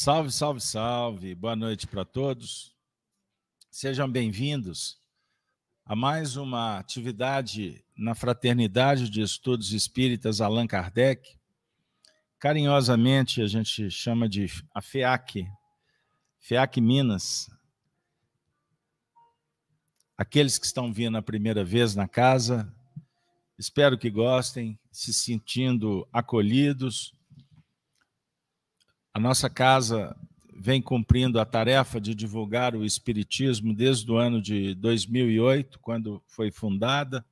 Salve, salve, salve. Boa noite para todos. Sejam bem-vindos a mais uma atividade na Fraternidade de Estudos Espíritas Allan Kardec. Carinhosamente a gente chama de a FEAC, FEAC Minas. Aqueles que estão vindo a primeira vez na casa, espero que gostem, se sentindo acolhidos a nossa casa vem cumprindo a tarefa de divulgar o Espiritismo desde o ano de 2008, quando foi fundada.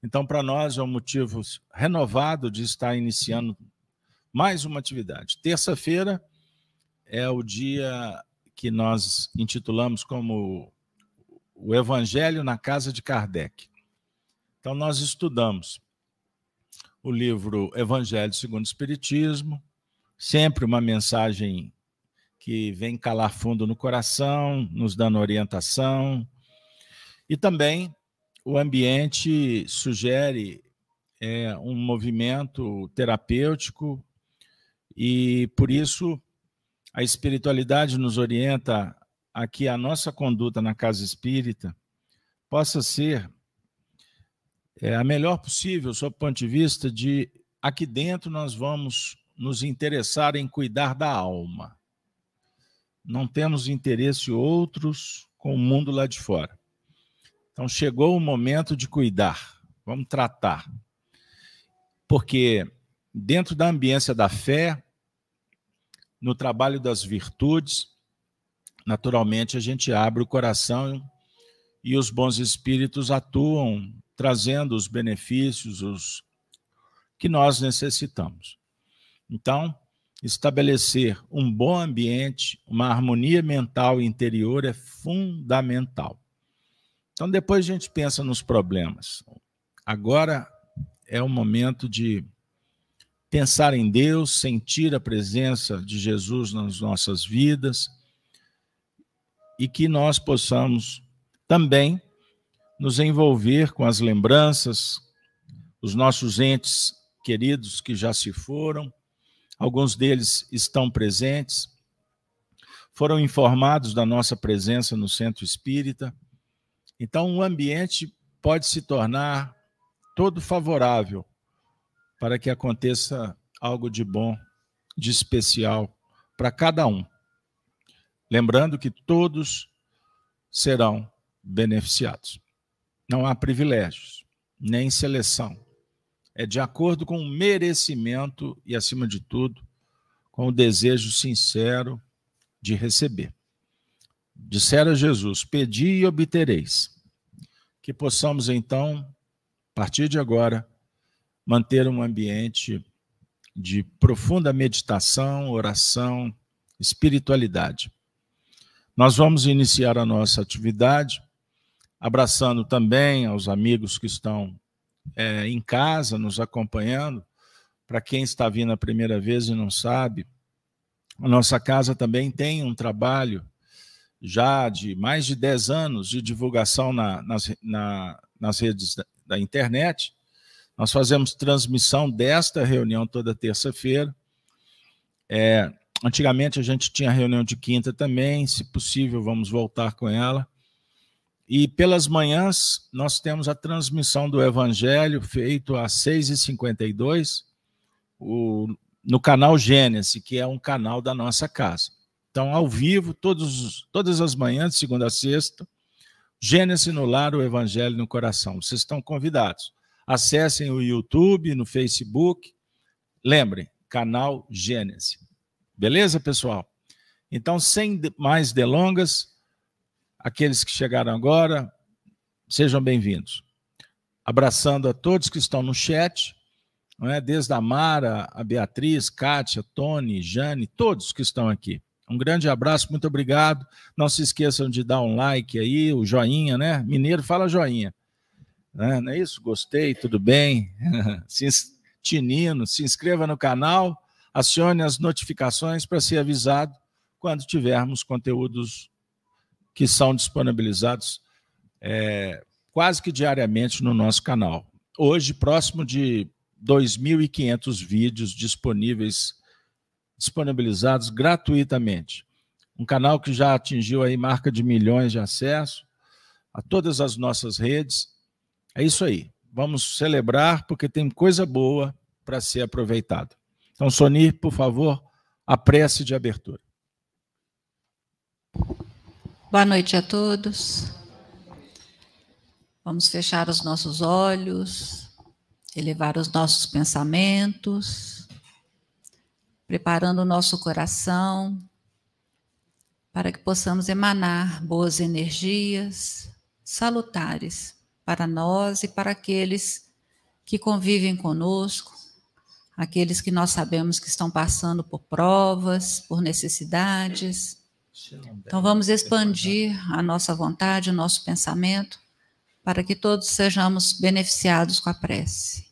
Então, para nós é um motivo renovado de estar iniciando mais uma atividade. Terça-feira é o dia que nós intitulamos como o Evangelho na Casa de Kardec. Então, nós estudamos o livro Evangelho segundo o Espiritismo, sempre uma mensagem que vem calar fundo no coração, nos dando orientação. E também o ambiente sugere é, um movimento terapêutico e por isso a espiritualidade nos orienta a que a nossa conduta na casa espírita possa ser é, a melhor possível, sob o ponto de vista de aqui dentro nós vamos nos interessar em cuidar da alma. Não temos interesse outros com o mundo lá de fora. Então chegou o momento de cuidar, vamos tratar. Porque dentro da ambiência da fé, no trabalho das virtudes, naturalmente a gente abre o coração e os bons espíritos atuam trazendo os benefícios os que nós necessitamos. Então, estabelecer um bom ambiente, uma harmonia mental e interior é fundamental. Então, depois a gente pensa nos problemas. Agora é o momento de pensar em Deus, sentir a presença de Jesus nas nossas vidas e que nós possamos também nos envolver com as lembranças, os nossos entes queridos que já se foram alguns deles estão presentes, foram informados da nossa presença no centro espírita. Então, o ambiente pode se tornar todo favorável para que aconteça algo de bom, de especial para cada um. Lembrando que todos serão beneficiados. Não há privilégios, nem seleção é de acordo com o merecimento e, acima de tudo, com o desejo sincero de receber. Dissera Jesus: Pedi e obtereis. Que possamos, então, a partir de agora, manter um ambiente de profunda meditação, oração, espiritualidade. Nós vamos iniciar a nossa atividade abraçando também aos amigos que estão é, em casa, nos acompanhando. Para quem está vindo a primeira vez e não sabe, a nossa casa também tem um trabalho já de mais de 10 anos de divulgação na, nas, na, nas redes da, da internet. Nós fazemos transmissão desta reunião toda terça-feira. É, antigamente a gente tinha reunião de quinta também, se possível, vamos voltar com ela. E pelas manhãs nós temos a transmissão do Evangelho feito às 6h52 o, no canal Gênesis, que é um canal da nossa casa. Então, ao vivo, todos, todas as manhãs, de segunda a sexta, Gênesis no lar, o Evangelho no coração. Vocês estão convidados. Acessem o YouTube, no Facebook. Lembrem, canal Gênesis. Beleza, pessoal? Então, sem mais delongas, Aqueles que chegaram agora, sejam bem-vindos. Abraçando a todos que estão no chat, é? desde a Mara, a Beatriz, Kátia, Tony, Jane, todos que estão aqui. Um grande abraço, muito obrigado. Não se esqueçam de dar um like aí, o joinha, né? Mineiro fala joinha. Né? Não é isso? Gostei, tudo bem? se, tinino, se inscreva no canal, acione as notificações para ser avisado quando tivermos conteúdos que são disponibilizados é, quase que diariamente no nosso canal. Hoje, próximo de 2.500 vídeos disponíveis disponibilizados gratuitamente. Um canal que já atingiu aí marca de milhões de acesso a todas as nossas redes. É isso aí. Vamos celebrar porque tem coisa boa para ser aproveitada. Então, Sonir, por favor, a prece de abertura. Boa noite a todos. Vamos fechar os nossos olhos, elevar os nossos pensamentos, preparando o nosso coração para que possamos emanar boas energias salutares para nós e para aqueles que convivem conosco, aqueles que nós sabemos que estão passando por provas, por necessidades. Então vamos expandir a nossa vontade, o nosso pensamento, para que todos sejamos beneficiados com a prece.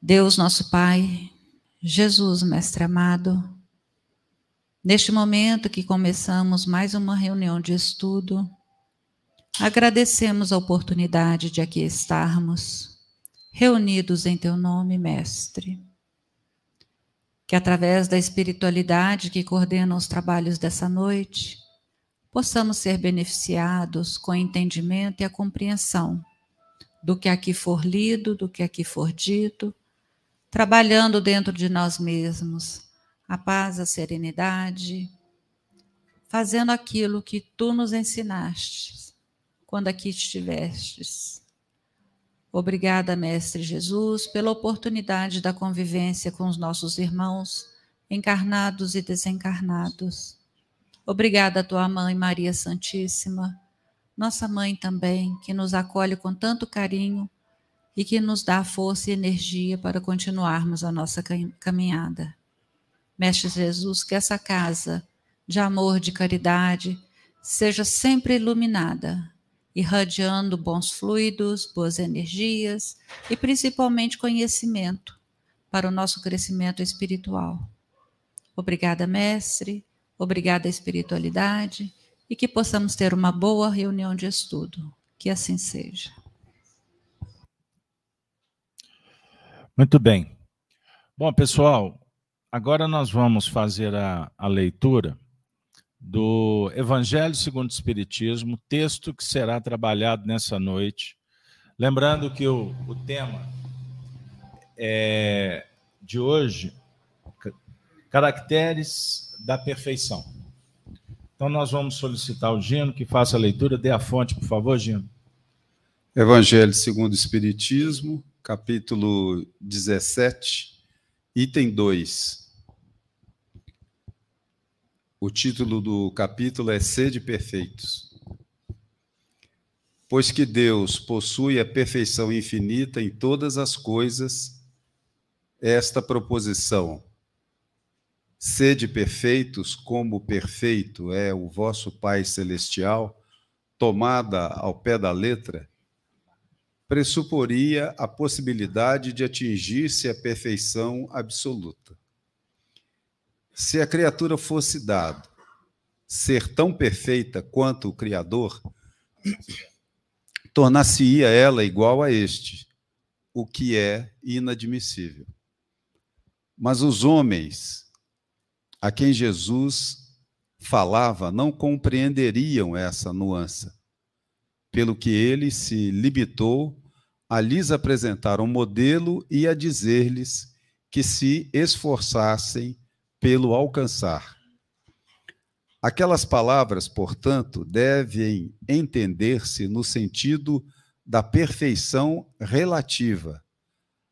Deus, nosso Pai, Jesus, Mestre amado, neste momento que começamos mais uma reunião de estudo, agradecemos a oportunidade de aqui estarmos reunidos em Teu nome, Mestre. Que através da espiritualidade que coordena os trabalhos dessa noite, possamos ser beneficiados com o entendimento e a compreensão do que aqui for lido, do que aqui for dito, trabalhando dentro de nós mesmos a paz, a serenidade, fazendo aquilo que tu nos ensinaste quando aqui estivestes. Obrigada, Mestre Jesus, pela oportunidade da convivência com os nossos irmãos, encarnados e desencarnados. Obrigada a tua mãe, Maria Santíssima, nossa mãe também, que nos acolhe com tanto carinho e que nos dá força e energia para continuarmos a nossa caminhada. Mestre Jesus, que essa casa de amor, de caridade, seja sempre iluminada irradiando bons fluidos, boas energias e principalmente conhecimento para o nosso crescimento espiritual. Obrigada, mestre, obrigada, espiritualidade, e que possamos ter uma boa reunião de estudo. Que assim seja. Muito bem. Bom, pessoal, agora nós vamos fazer a, a leitura do Evangelho segundo o Espiritismo, texto que será trabalhado nessa noite. Lembrando que o, o tema é, de hoje, caracteres da perfeição. Então nós vamos solicitar o Gino que faça a leitura, dê a fonte, por favor, Gino. Evangelho segundo o Espiritismo, capítulo 17, item 2. O título do capítulo é Sede Perfeitos. Pois que Deus possui a perfeição infinita em todas as coisas, esta proposição, sede perfeitos como perfeito é o vosso Pai Celestial, tomada ao pé da letra, pressuporia a possibilidade de atingir-se a perfeição absoluta. Se a criatura fosse dado ser tão perfeita quanto o Criador, tornar-se-ia ela igual a este, o que é inadmissível. Mas os homens a quem Jesus falava não compreenderiam essa nuance, pelo que ele se limitou a lhes apresentar um modelo e a dizer-lhes que se esforçassem pelo alcançar. Aquelas palavras, portanto, devem entender-se no sentido da perfeição relativa,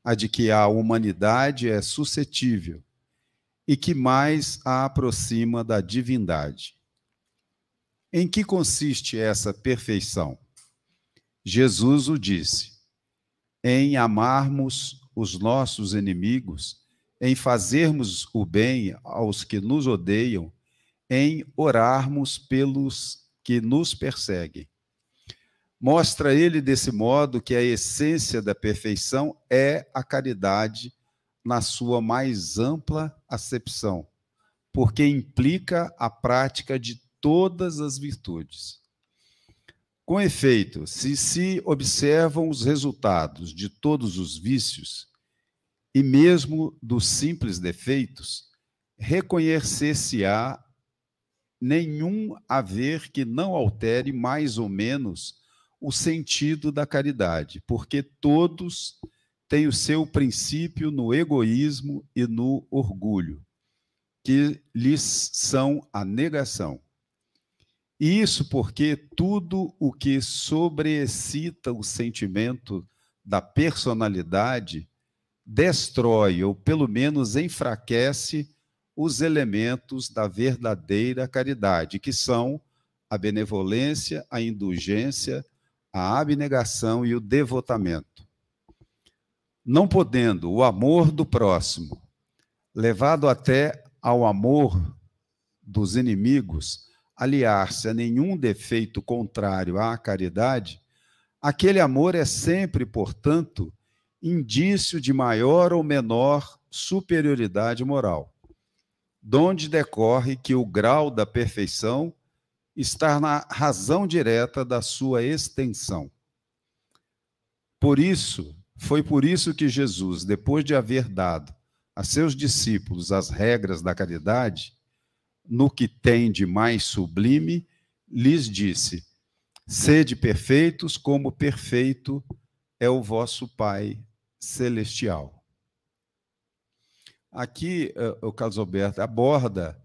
a de que a humanidade é suscetível e que mais a aproxima da divindade. Em que consiste essa perfeição? Jesus o disse: em amarmos os nossos inimigos em fazermos o bem aos que nos odeiam, em orarmos pelos que nos perseguem. Mostra ele desse modo que a essência da perfeição é a caridade na sua mais ampla acepção, porque implica a prática de todas as virtudes. Com efeito, se se observam os resultados de todos os vícios, e mesmo dos simples defeitos, reconhecer-se-á nenhum haver que não altere mais ou menos o sentido da caridade, porque todos têm o seu princípio no egoísmo e no orgulho, que lhes são a negação. E isso porque tudo o que sobreexcita o sentimento da personalidade destrói, ou pelo menos enfraquece, os elementos da verdadeira caridade, que são a benevolência, a indulgência, a abnegação e o devotamento. Não podendo o amor do próximo, levado até ao amor dos inimigos, aliar-se a nenhum defeito contrário à caridade, aquele amor é sempre, portanto, indício de maior ou menor superioridade moral, donde decorre que o grau da perfeição está na razão direta da sua extensão. Por isso, foi por isso que Jesus, depois de haver dado a seus discípulos as regras da caridade, no que tem de mais sublime, lhes disse: Sede perfeitos, como perfeito é o vosso Pai celestial. Aqui, eh, o Carlos Alberto aborda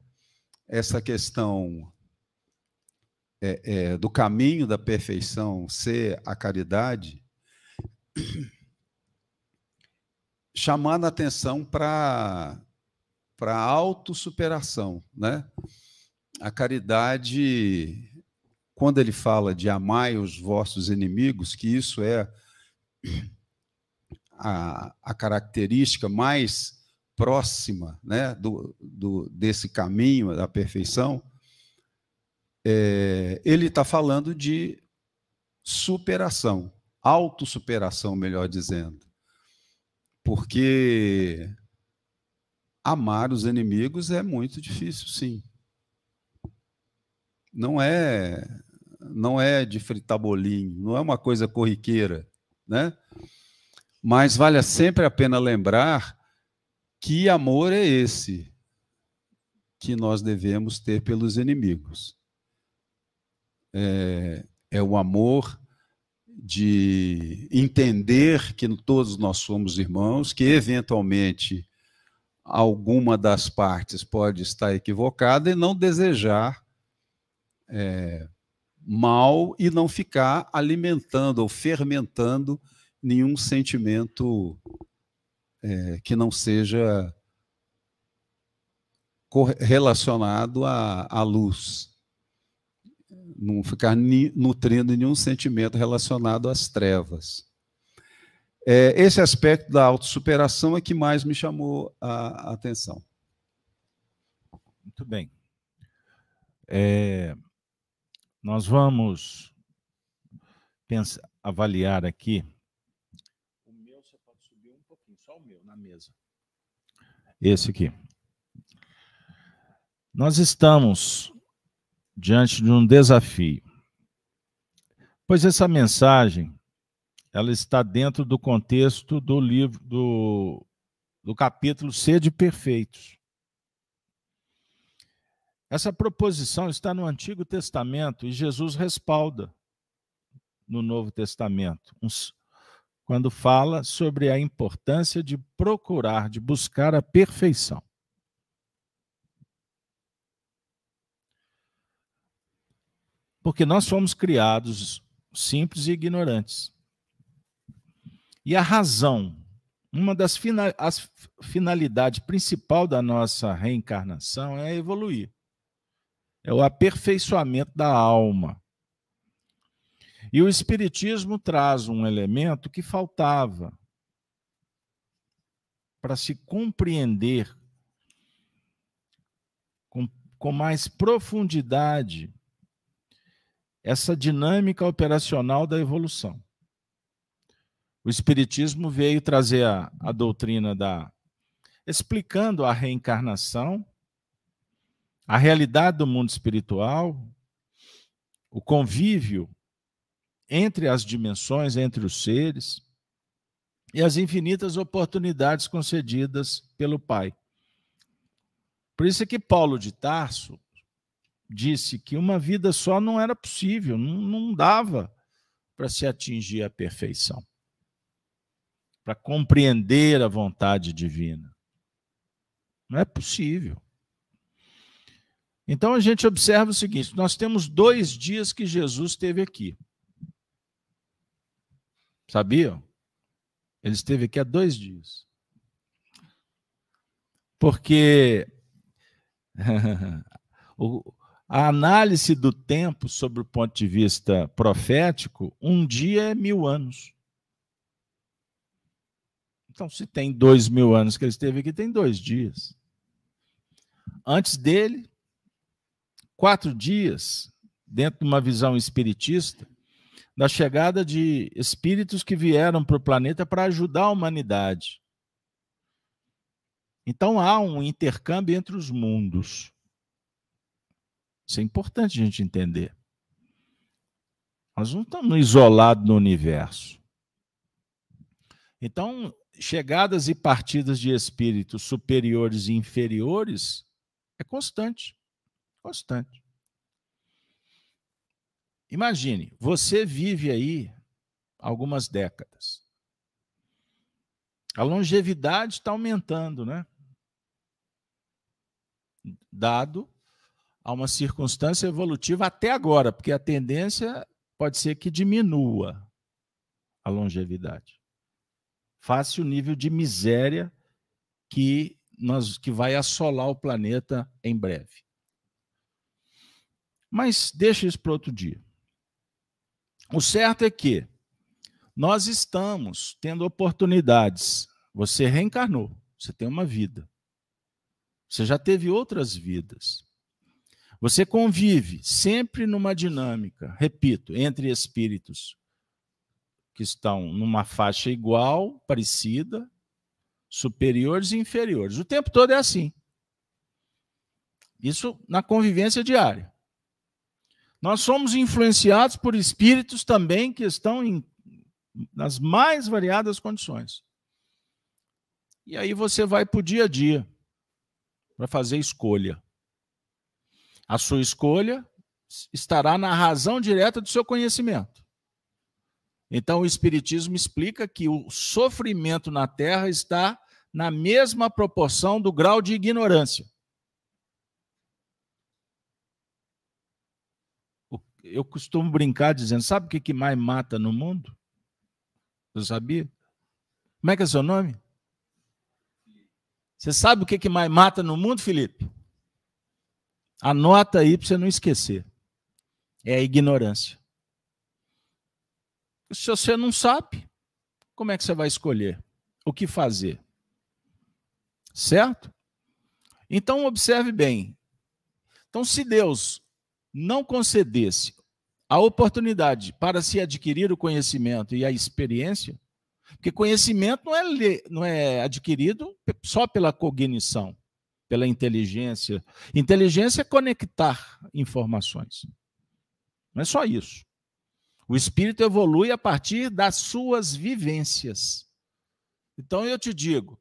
essa questão é, é, do caminho da perfeição ser a caridade, chamando a atenção para a autossuperação. Né? A caridade, quando ele fala de amai os vossos inimigos, que isso é a, a característica mais próxima né, do, do, desse caminho da perfeição, é, ele está falando de superação, autossuperação, melhor dizendo. Porque amar os inimigos é muito difícil, sim. Não é não é de fritar bolinho, não é uma coisa corriqueira, né? Mas vale sempre a pena lembrar que amor é esse que nós devemos ter pelos inimigos. É, é o amor de entender que todos nós somos irmãos, que eventualmente alguma das partes pode estar equivocada e não desejar é, mal e não ficar alimentando ou fermentando nenhum sentimento é, que não seja relacionado à, à luz. Não ficar ni, nutrindo nenhum sentimento relacionado às trevas. É, esse aspecto da autossuperação é que mais me chamou a, atenção. Muito bem. É, nós vamos pensar, avaliar aqui Esse aqui. Nós estamos diante de um desafio. Pois essa mensagem ela está dentro do contexto do livro do, do capítulo Sede Perfeitos. Essa proposição está no Antigo Testamento e Jesus respalda no Novo Testamento. Quando fala sobre a importância de procurar, de buscar a perfeição. Porque nós fomos criados simples e ignorantes. E a razão, uma das final, as finalidades principal da nossa reencarnação é evoluir. É o aperfeiçoamento da alma. E o Espiritismo traz um elemento que faltava para se compreender com, com mais profundidade essa dinâmica operacional da evolução. O Espiritismo veio trazer a, a doutrina da. explicando a reencarnação, a realidade do mundo espiritual, o convívio entre as dimensões, entre os seres, e as infinitas oportunidades concedidas pelo Pai. Por isso é que Paulo de Tarso disse que uma vida só não era possível, não, não dava para se atingir a perfeição, para compreender a vontade divina. Não é possível. Então a gente observa o seguinte: nós temos dois dias que Jesus esteve aqui. Sabiam? Ele esteve aqui há dois dias. Porque a análise do tempo, sobre o ponto de vista profético, um dia é mil anos. Então, se tem dois mil anos que ele esteve aqui, tem dois dias. Antes dele, quatro dias, dentro de uma visão espiritista, da chegada de espíritos que vieram para o planeta para ajudar a humanidade. Então há um intercâmbio entre os mundos. Isso é importante a gente entender. Nós não estamos isolados no universo. Então, chegadas e partidas de espíritos superiores e inferiores é constante. Constante. Imagine, você vive aí algumas décadas. A longevidade está aumentando, né? Dado a uma circunstância evolutiva até agora, porque a tendência pode ser que diminua a longevidade. Face o nível de miséria que nós que vai assolar o planeta em breve. Mas deixa isso para outro dia. O certo é que nós estamos tendo oportunidades. Você reencarnou, você tem uma vida. Você já teve outras vidas. Você convive sempre numa dinâmica, repito, entre espíritos que estão numa faixa igual, parecida, superiores e inferiores. O tempo todo é assim. Isso na convivência diária. Nós somos influenciados por espíritos também que estão em, nas mais variadas condições. E aí você vai para o dia a dia para fazer escolha. A sua escolha estará na razão direta do seu conhecimento. Então, o Espiritismo explica que o sofrimento na Terra está na mesma proporção do grau de ignorância. Eu costumo brincar dizendo: sabe o que, que mais mata no mundo? Você sabia? Como é que é seu nome? Você sabe o que, que mais mata no mundo, Felipe? Anota aí para você não esquecer. É a ignorância. Se você não sabe, como é que você vai escolher o que fazer? Certo? Então, observe bem. Então, se Deus não concedesse a oportunidade para se adquirir o conhecimento e a experiência, porque conhecimento não é, não é adquirido só pela cognição, pela inteligência. Inteligência é conectar informações. Não é só isso. O espírito evolui a partir das suas vivências. Então eu te digo,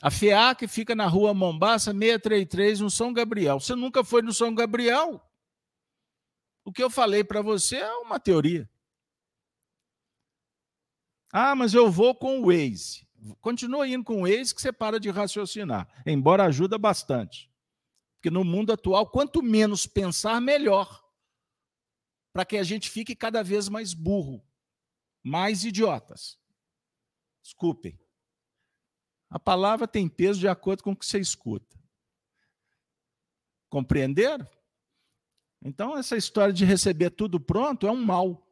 a FEAC fica na rua Mombaça 633, no São Gabriel. Você nunca foi no São Gabriel? O que eu falei para você é uma teoria. Ah, mas eu vou com o Waze. Continua indo com o Waze que você para de raciocinar, embora ajuda bastante. Porque no mundo atual, quanto menos pensar, melhor. Para que a gente fique cada vez mais burro, mais idiotas. Desculpem. A palavra tem peso de acordo com o que você escuta. Compreenderam? Então, essa história de receber tudo pronto é um mal.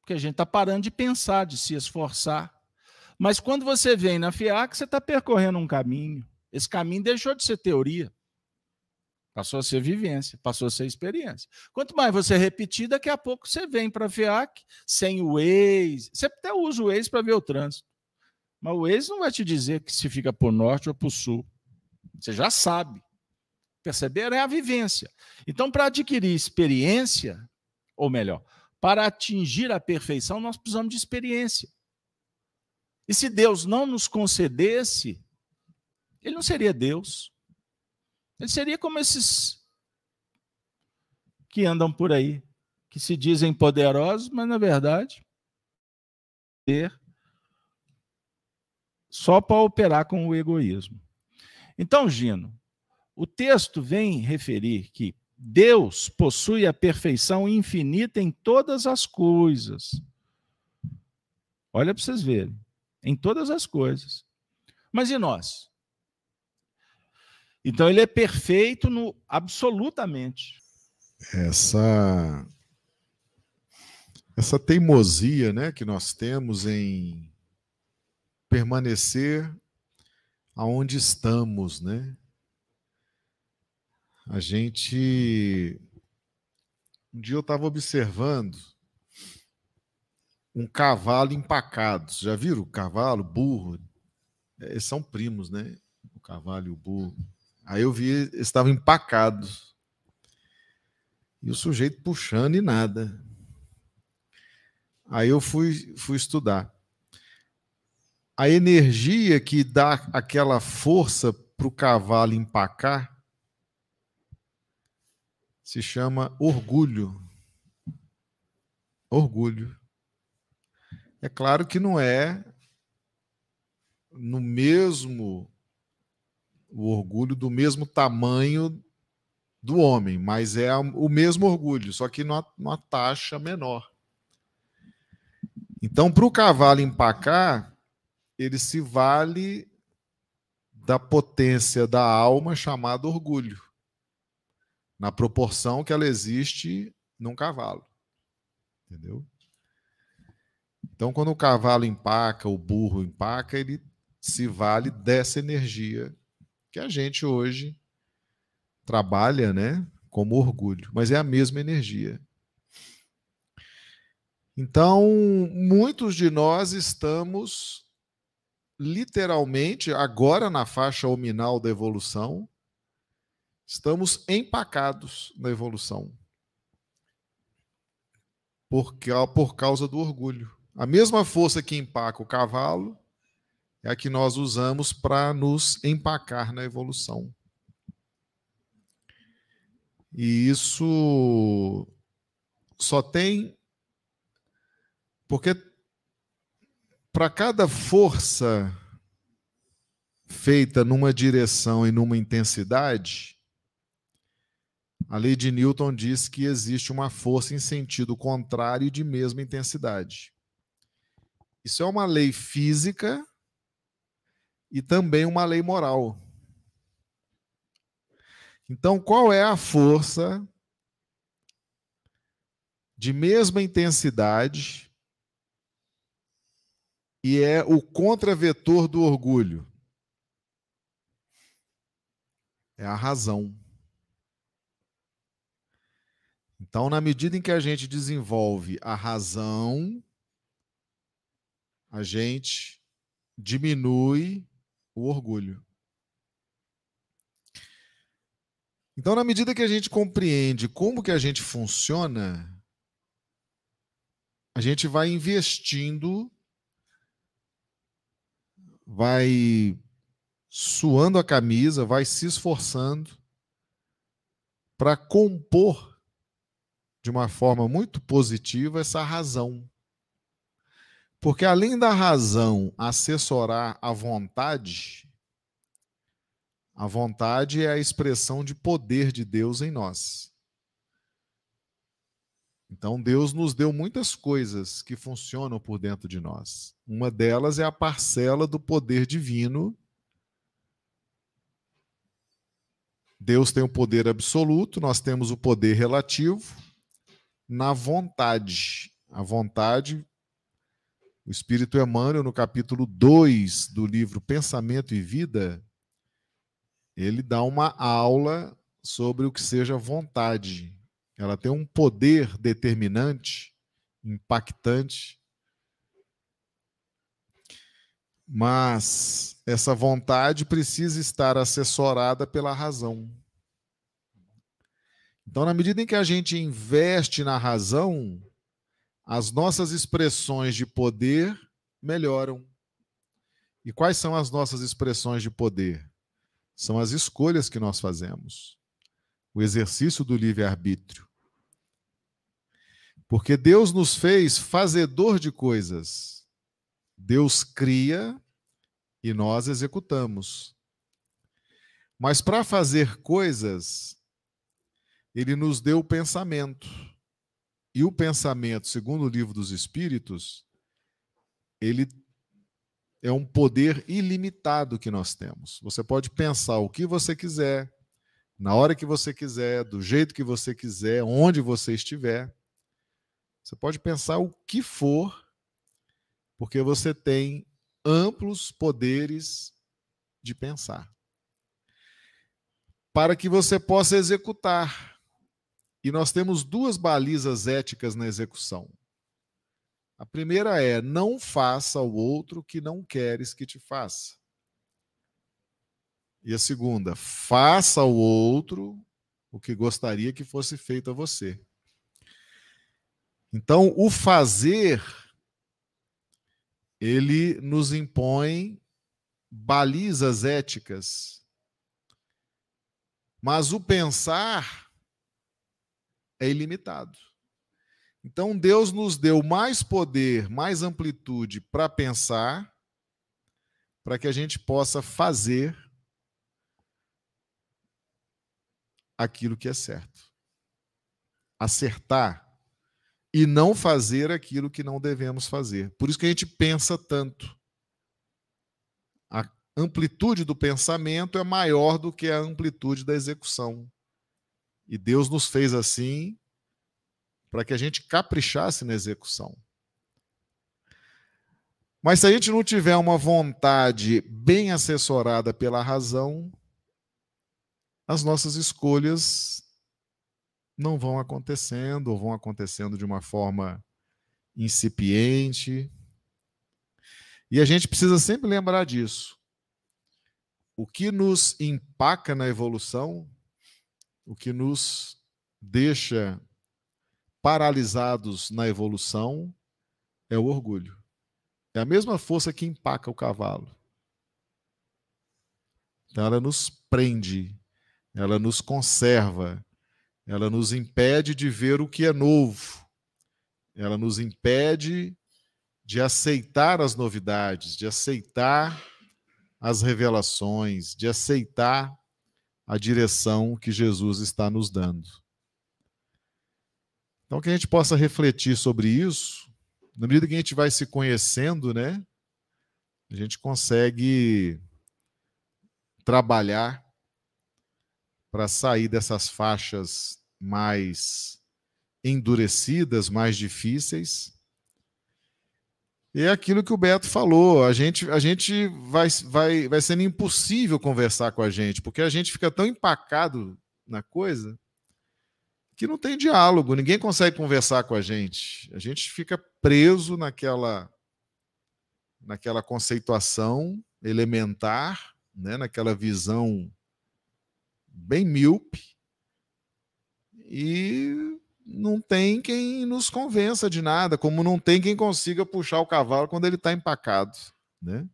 Porque a gente está parando de pensar, de se esforçar. Mas quando você vem na FIAC, você está percorrendo um caminho. Esse caminho deixou de ser teoria. Passou a ser vivência, passou a ser experiência. Quanto mais você repetir, daqui a pouco você vem para a FIAC sem o Waze. Você até usa o Waze para ver o trânsito. Mas o Waze não vai te dizer que se fica por norte ou por sul. Você já sabe. Perceberam? É a vivência. Então, para adquirir experiência, ou melhor, para atingir a perfeição, nós precisamos de experiência. E se Deus não nos concedesse, Ele não seria Deus. Ele seria como esses que andam por aí, que se dizem poderosos, mas na verdade só para operar com o egoísmo. Então, Gino, o texto vem referir que Deus possui a perfeição infinita em todas as coisas. Olha para vocês verem, em todas as coisas. Mas e nós? Então ele é perfeito no absolutamente. Essa essa teimosia, né, que nós temos em permanecer aonde estamos, né? A gente um dia eu estava observando um cavalo empacado. Já viram? Cavalo, burro. Eles são primos, né? O cavalo e o burro. Aí eu vi, eles estavam empacados. E o sujeito puxando e nada. Aí eu fui, fui estudar. A energia que dá aquela força para o cavalo empacar se chama orgulho. Orgulho. É claro que não é no mesmo o orgulho do mesmo tamanho do homem, mas é o mesmo orgulho, só que numa, numa taxa menor. Então, para o cavalo empacar, ele se vale da potência da alma chamada orgulho, na proporção que ela existe num cavalo. Entendeu? Então, quando o cavalo empaca, o burro empaca, ele se vale dessa energia que a gente hoje trabalha, né, como orgulho, mas é a mesma energia. Então, muitos de nós estamos literalmente agora na faixa ominal da evolução, estamos empacados na evolução. Por, por causa do orgulho. A mesma força que empaca o cavalo é a que nós usamos para nos empacar na evolução. E isso só tem. Porque para cada força feita numa direção e numa intensidade, a lei de Newton diz que existe uma força em sentido contrário e de mesma intensidade. Isso é uma lei física e também uma lei moral. Então, qual é a força de mesma intensidade e é o contravetor do orgulho? É a razão. Então, na medida em que a gente desenvolve a razão, a gente diminui o orgulho. Então, na medida que a gente compreende como que a gente funciona, a gente vai investindo, vai suando a camisa, vai se esforçando para compor de uma forma muito positiva essa razão. Porque além da razão assessorar a vontade, a vontade é a expressão de poder de Deus em nós. Então, Deus nos deu muitas coisas que funcionam por dentro de nós. Uma delas é a parcela do poder divino. Deus tem o poder absoluto, nós temos o poder relativo na vontade. A vontade o Espírito Emmanuel, no capítulo 2 do livro Pensamento e Vida, ele dá uma aula sobre o que seja vontade. Ela tem um poder determinante, impactante, mas essa vontade precisa estar assessorada pela razão. Então, na medida em que a gente investe na razão, as nossas expressões de poder melhoram. E quais são as nossas expressões de poder? são as escolhas que nós fazemos, o exercício do livre-arbítrio. Porque Deus nos fez fazedor de coisas. Deus cria e nós executamos. Mas para fazer coisas, ele nos deu o pensamento. E o pensamento, segundo o livro dos Espíritos, ele é um poder ilimitado que nós temos. Você pode pensar o que você quiser, na hora que você quiser, do jeito que você quiser, onde você estiver. Você pode pensar o que for, porque você tem amplos poderes de pensar. Para que você possa executar. E nós temos duas balizas éticas na execução. A primeira é: não faça ao outro que não queres que te faça. E a segunda, faça ao outro o que gostaria que fosse feito a você. Então, o fazer, ele nos impõe balizas éticas. Mas o pensar é ilimitado. Então, Deus nos deu mais poder, mais amplitude para pensar, para que a gente possa fazer aquilo que é certo. Acertar e não fazer aquilo que não devemos fazer. Por isso que a gente pensa tanto. A amplitude do pensamento é maior do que a amplitude da execução. E Deus nos fez assim para que a gente caprichasse na execução. Mas se a gente não tiver uma vontade bem assessorada pela razão, as nossas escolhas não vão acontecendo ou vão acontecendo de uma forma incipiente. E a gente precisa sempre lembrar disso. O que nos empaca na evolução, o que nos deixa paralisados na evolução é o orgulho. É a mesma força que empaca o cavalo. Então ela nos prende, ela nos conserva, ela nos impede de ver o que é novo, ela nos impede de aceitar as novidades, de aceitar as revelações, de aceitar a direção que Jesus está nos dando. Então, que a gente possa refletir sobre isso, na medida que a gente vai se conhecendo, né? A gente consegue trabalhar para sair dessas faixas mais endurecidas, mais difíceis. E é aquilo que o Beto falou, a gente, a gente vai, vai, vai sendo impossível conversar com a gente, porque a gente fica tão empacado na coisa que não tem diálogo, ninguém consegue conversar com a gente. A gente fica preso naquela naquela conceituação elementar, né, naquela visão bem míope e não tem quem nos convença de nada, como não tem quem consiga puxar o cavalo quando ele está empacado, né?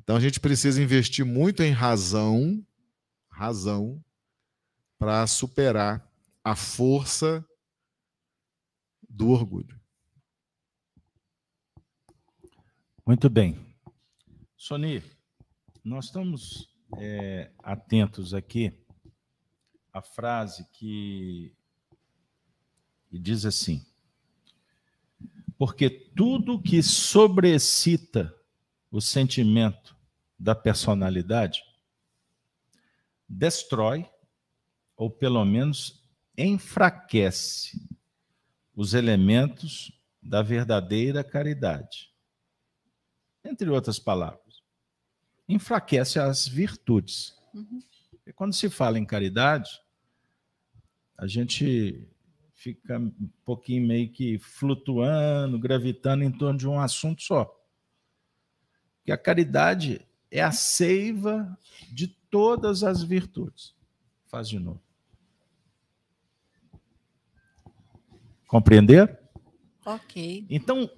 Então a gente precisa investir muito em razão, razão, para superar a força do orgulho. Muito bem. Soni, nós estamos é, atentos aqui à frase que, que diz assim: porque tudo que sobrecita o sentimento da personalidade destrói, ou pelo menos enfraquece os elementos da verdadeira caridade. Entre outras palavras, enfraquece as virtudes. Uhum. E quando se fala em caridade, a gente fica um pouquinho meio que flutuando, gravitando em torno de um assunto só. Que a caridade é a seiva de todas as virtudes. Faz de novo. Compreender? Ok. Então,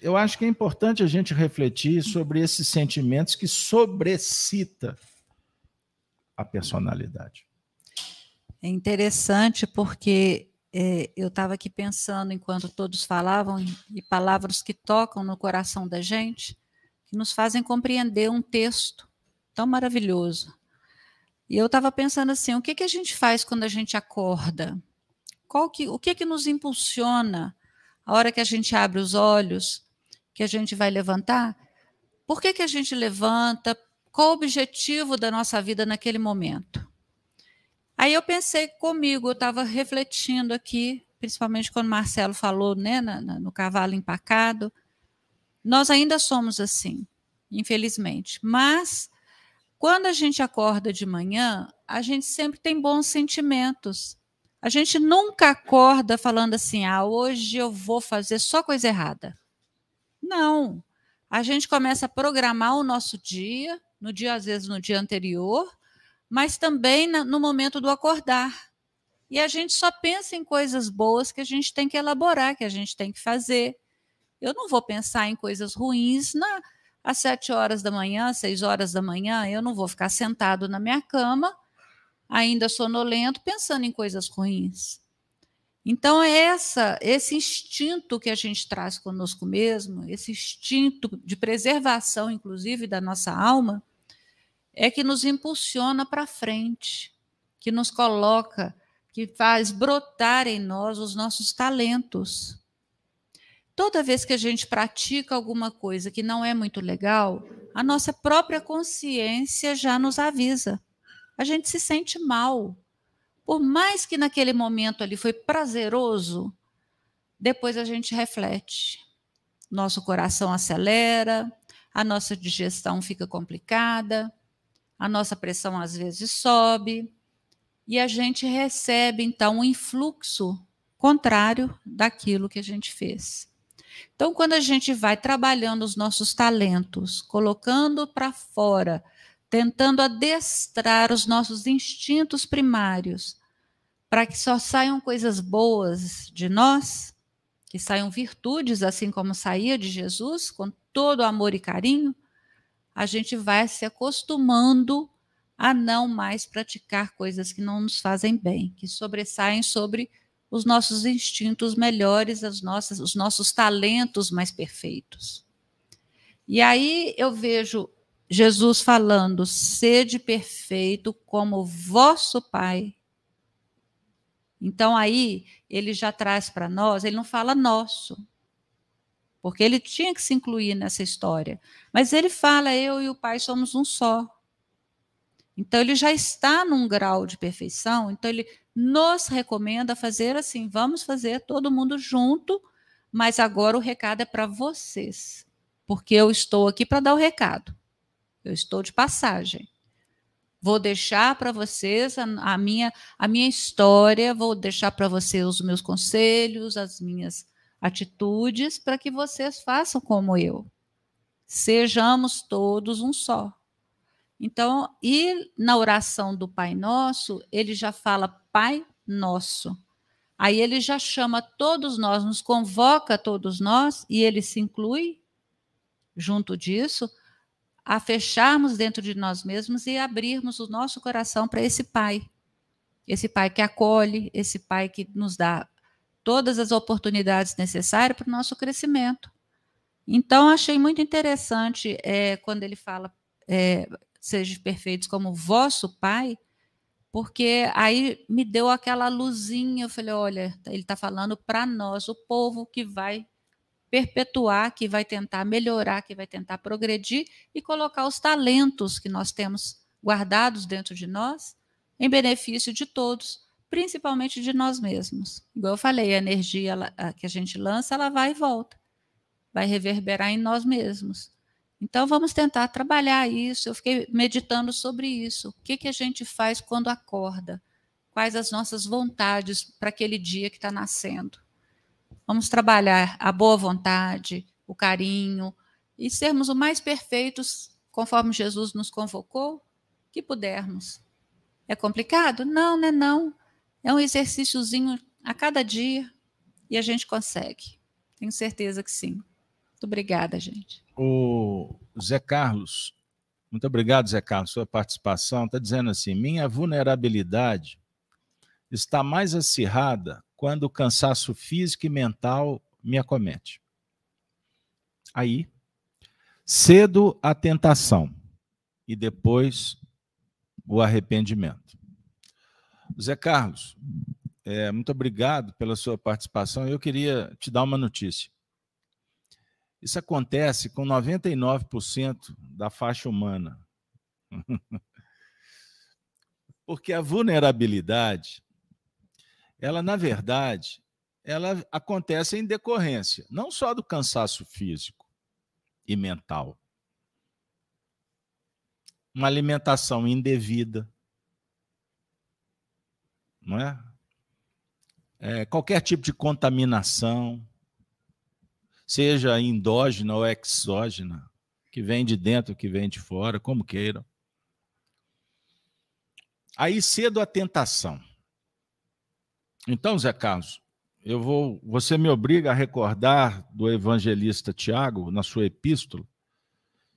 eu acho que é importante a gente refletir sobre esses sentimentos que sobrecita a personalidade. É interessante porque é, eu estava aqui pensando enquanto todos falavam e palavras que tocam no coração da gente, que nos fazem compreender um texto tão maravilhoso. E eu estava pensando assim, o que, que a gente faz quando a gente acorda? Qual que, o que, que nos impulsiona a hora que a gente abre os olhos, que a gente vai levantar? Por que, que a gente levanta? Qual o objetivo da nossa vida naquele momento? Aí eu pensei comigo, eu estava refletindo aqui, principalmente quando Marcelo falou né, no cavalo empacado. Nós ainda somos assim, infelizmente. Mas quando a gente acorda de manhã, a gente sempre tem bons sentimentos. A gente nunca acorda falando assim: ah, hoje eu vou fazer só coisa errada. Não. A gente começa a programar o nosso dia, no dia, às vezes no dia anterior, mas também no momento do acordar. E a gente só pensa em coisas boas que a gente tem que elaborar, que a gente tem que fazer. Eu não vou pensar em coisas ruins na, às sete horas da manhã, seis horas da manhã, eu não vou ficar sentado na minha cama, ainda sonolento, pensando em coisas ruins. Então, é essa, esse instinto que a gente traz conosco mesmo, esse instinto de preservação, inclusive, da nossa alma, é que nos impulsiona para frente, que nos coloca, que faz brotar em nós os nossos talentos. Toda vez que a gente pratica alguma coisa que não é muito legal, a nossa própria consciência já nos avisa. A gente se sente mal. Por mais que naquele momento ali foi prazeroso, depois a gente reflete. Nosso coração acelera, a nossa digestão fica complicada, a nossa pressão às vezes sobe, e a gente recebe então um influxo contrário daquilo que a gente fez. Então, quando a gente vai trabalhando os nossos talentos, colocando para fora, tentando adestrar os nossos instintos primários, para que só saiam coisas boas de nós, que saiam virtudes, assim como saía de Jesus, com todo amor e carinho, a gente vai se acostumando a não mais praticar coisas que não nos fazem bem, que sobressaem sobre os nossos instintos melhores, as nossas, os nossos talentos mais perfeitos. E aí eu vejo Jesus falando: sede perfeito como vosso Pai. Então aí ele já traz para nós, ele não fala nosso, porque ele tinha que se incluir nessa história, mas ele fala: eu e o Pai somos um só. Então ele já está num grau de perfeição, então ele nos recomenda fazer assim: vamos fazer todo mundo junto, mas agora o recado é para vocês, porque eu estou aqui para dar o recado. Eu estou de passagem. Vou deixar para vocês a, a, minha, a minha história, vou deixar para vocês os meus conselhos, as minhas atitudes, para que vocês façam como eu. Sejamos todos um só. Então, e na oração do Pai Nosso, ele já fala Pai Nosso. Aí ele já chama todos nós, nos convoca todos nós, e ele se inclui, junto disso, a fecharmos dentro de nós mesmos e abrirmos o nosso coração para esse Pai. Esse Pai que acolhe, esse Pai que nos dá todas as oportunidades necessárias para o nosso crescimento. Então, achei muito interessante é, quando ele fala é, sejam perfeitos como vosso Pai, porque aí me deu aquela luzinha, eu falei, olha, ele está falando para nós, o povo que vai perpetuar, que vai tentar melhorar, que vai tentar progredir e colocar os talentos que nós temos guardados dentro de nós em benefício de todos, principalmente de nós mesmos. Igual eu falei, a energia que a gente lança, ela vai e volta, vai reverberar em nós mesmos. Então, vamos tentar trabalhar isso. Eu fiquei meditando sobre isso. O que, que a gente faz quando acorda? Quais as nossas vontades para aquele dia que está nascendo? Vamos trabalhar a boa vontade, o carinho e sermos o mais perfeitos conforme Jesus nos convocou que pudermos. É complicado? Não, não é não. É um exercíciozinho a cada dia e a gente consegue. Tenho certeza que sim. Muito obrigada, gente. O Zé Carlos, muito obrigado, Zé Carlos, sua participação. Está dizendo assim: minha vulnerabilidade está mais acirrada quando o cansaço físico e mental me acomete. Aí, cedo a tentação e depois o arrependimento. Zé Carlos, é, muito obrigado pela sua participação. Eu queria te dar uma notícia. Isso acontece com 99% da faixa humana. Porque a vulnerabilidade, ela, na verdade, ela acontece em decorrência não só do cansaço físico e mental, uma alimentação indevida, não é? é? qualquer tipo de contaminação, seja endógena ou exógena, que vem de dentro, que vem de fora, como queiram. Aí cedo a tentação. Então, Zé Carlos, eu vou, você me obriga a recordar do evangelista Tiago, na sua epístola,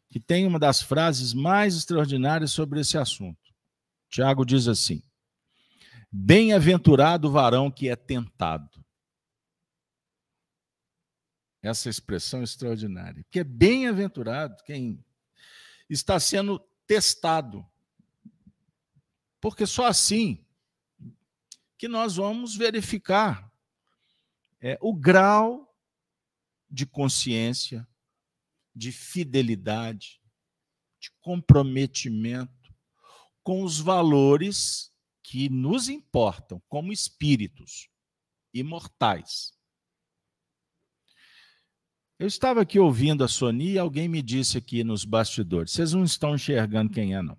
que tem uma das frases mais extraordinárias sobre esse assunto. Tiago diz assim: Bem-aventurado o varão que é tentado. Essa expressão é extraordinária. Que é bem-aventurado quem está sendo testado. Porque só assim que nós vamos verificar é, o grau de consciência, de fidelidade, de comprometimento com os valores que nos importam como espíritos imortais. Eu estava aqui ouvindo a Sony e alguém me disse aqui nos bastidores: vocês não estão enxergando quem é, não.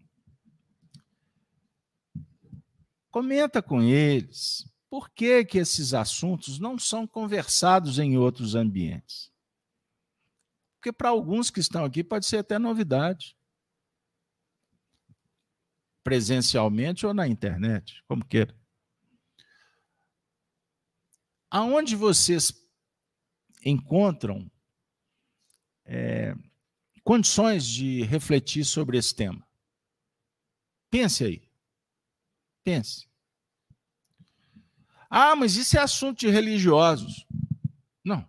Comenta com eles por que, que esses assuntos não são conversados em outros ambientes. Porque para alguns que estão aqui pode ser até novidade. Presencialmente ou na internet, como queira. Aonde vocês encontram é, condições de refletir sobre esse tema? Pense aí. Pense. Ah, mas isso é assunto de religiosos. Não.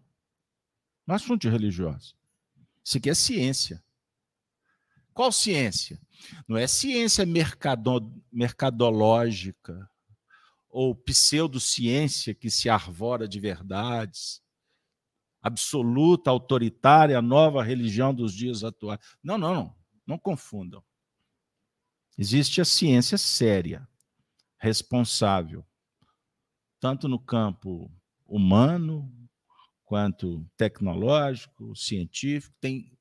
Não é assunto de religiosos. Isso aqui é ciência. Qual ciência? Não é ciência mercado, mercadológica ou pseudociência que se arvora de verdades, absoluta, autoritária, nova religião dos dias atuais. Não, não, não. Não confundam. Existe a ciência séria, responsável, tanto no campo humano, quanto tecnológico, científico, tem.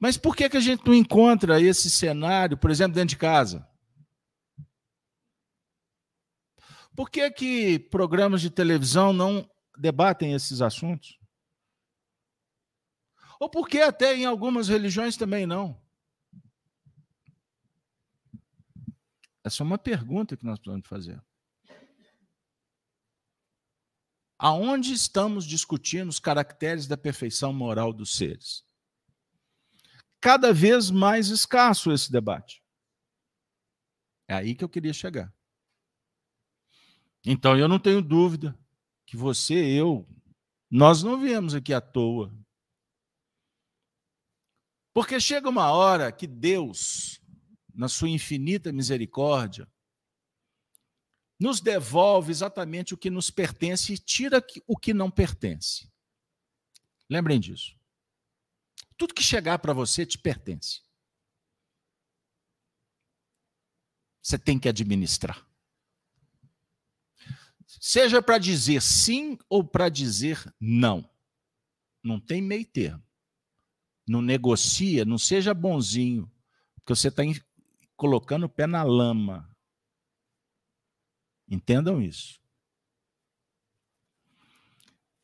Mas por que, que a gente não encontra esse cenário, por exemplo, dentro de casa? Por que, que programas de televisão não debatem esses assuntos? Ou por que até em algumas religiões também não? Essa é uma pergunta que nós precisamos fazer. Aonde estamos discutindo os caracteres da perfeição moral dos seres? Cada vez mais escasso esse debate. É aí que eu queria chegar. Então eu não tenho dúvida que você, eu, nós não viemos aqui à toa. Porque chega uma hora que Deus, na sua infinita misericórdia, nos devolve exatamente o que nos pertence e tira o que não pertence. Lembrem disso. Tudo que chegar para você te pertence. Você tem que administrar. Seja para dizer sim ou para dizer não. Não tem meio termo. Não negocia, não seja bonzinho, porque você está colocando o pé na lama. Entendam isso.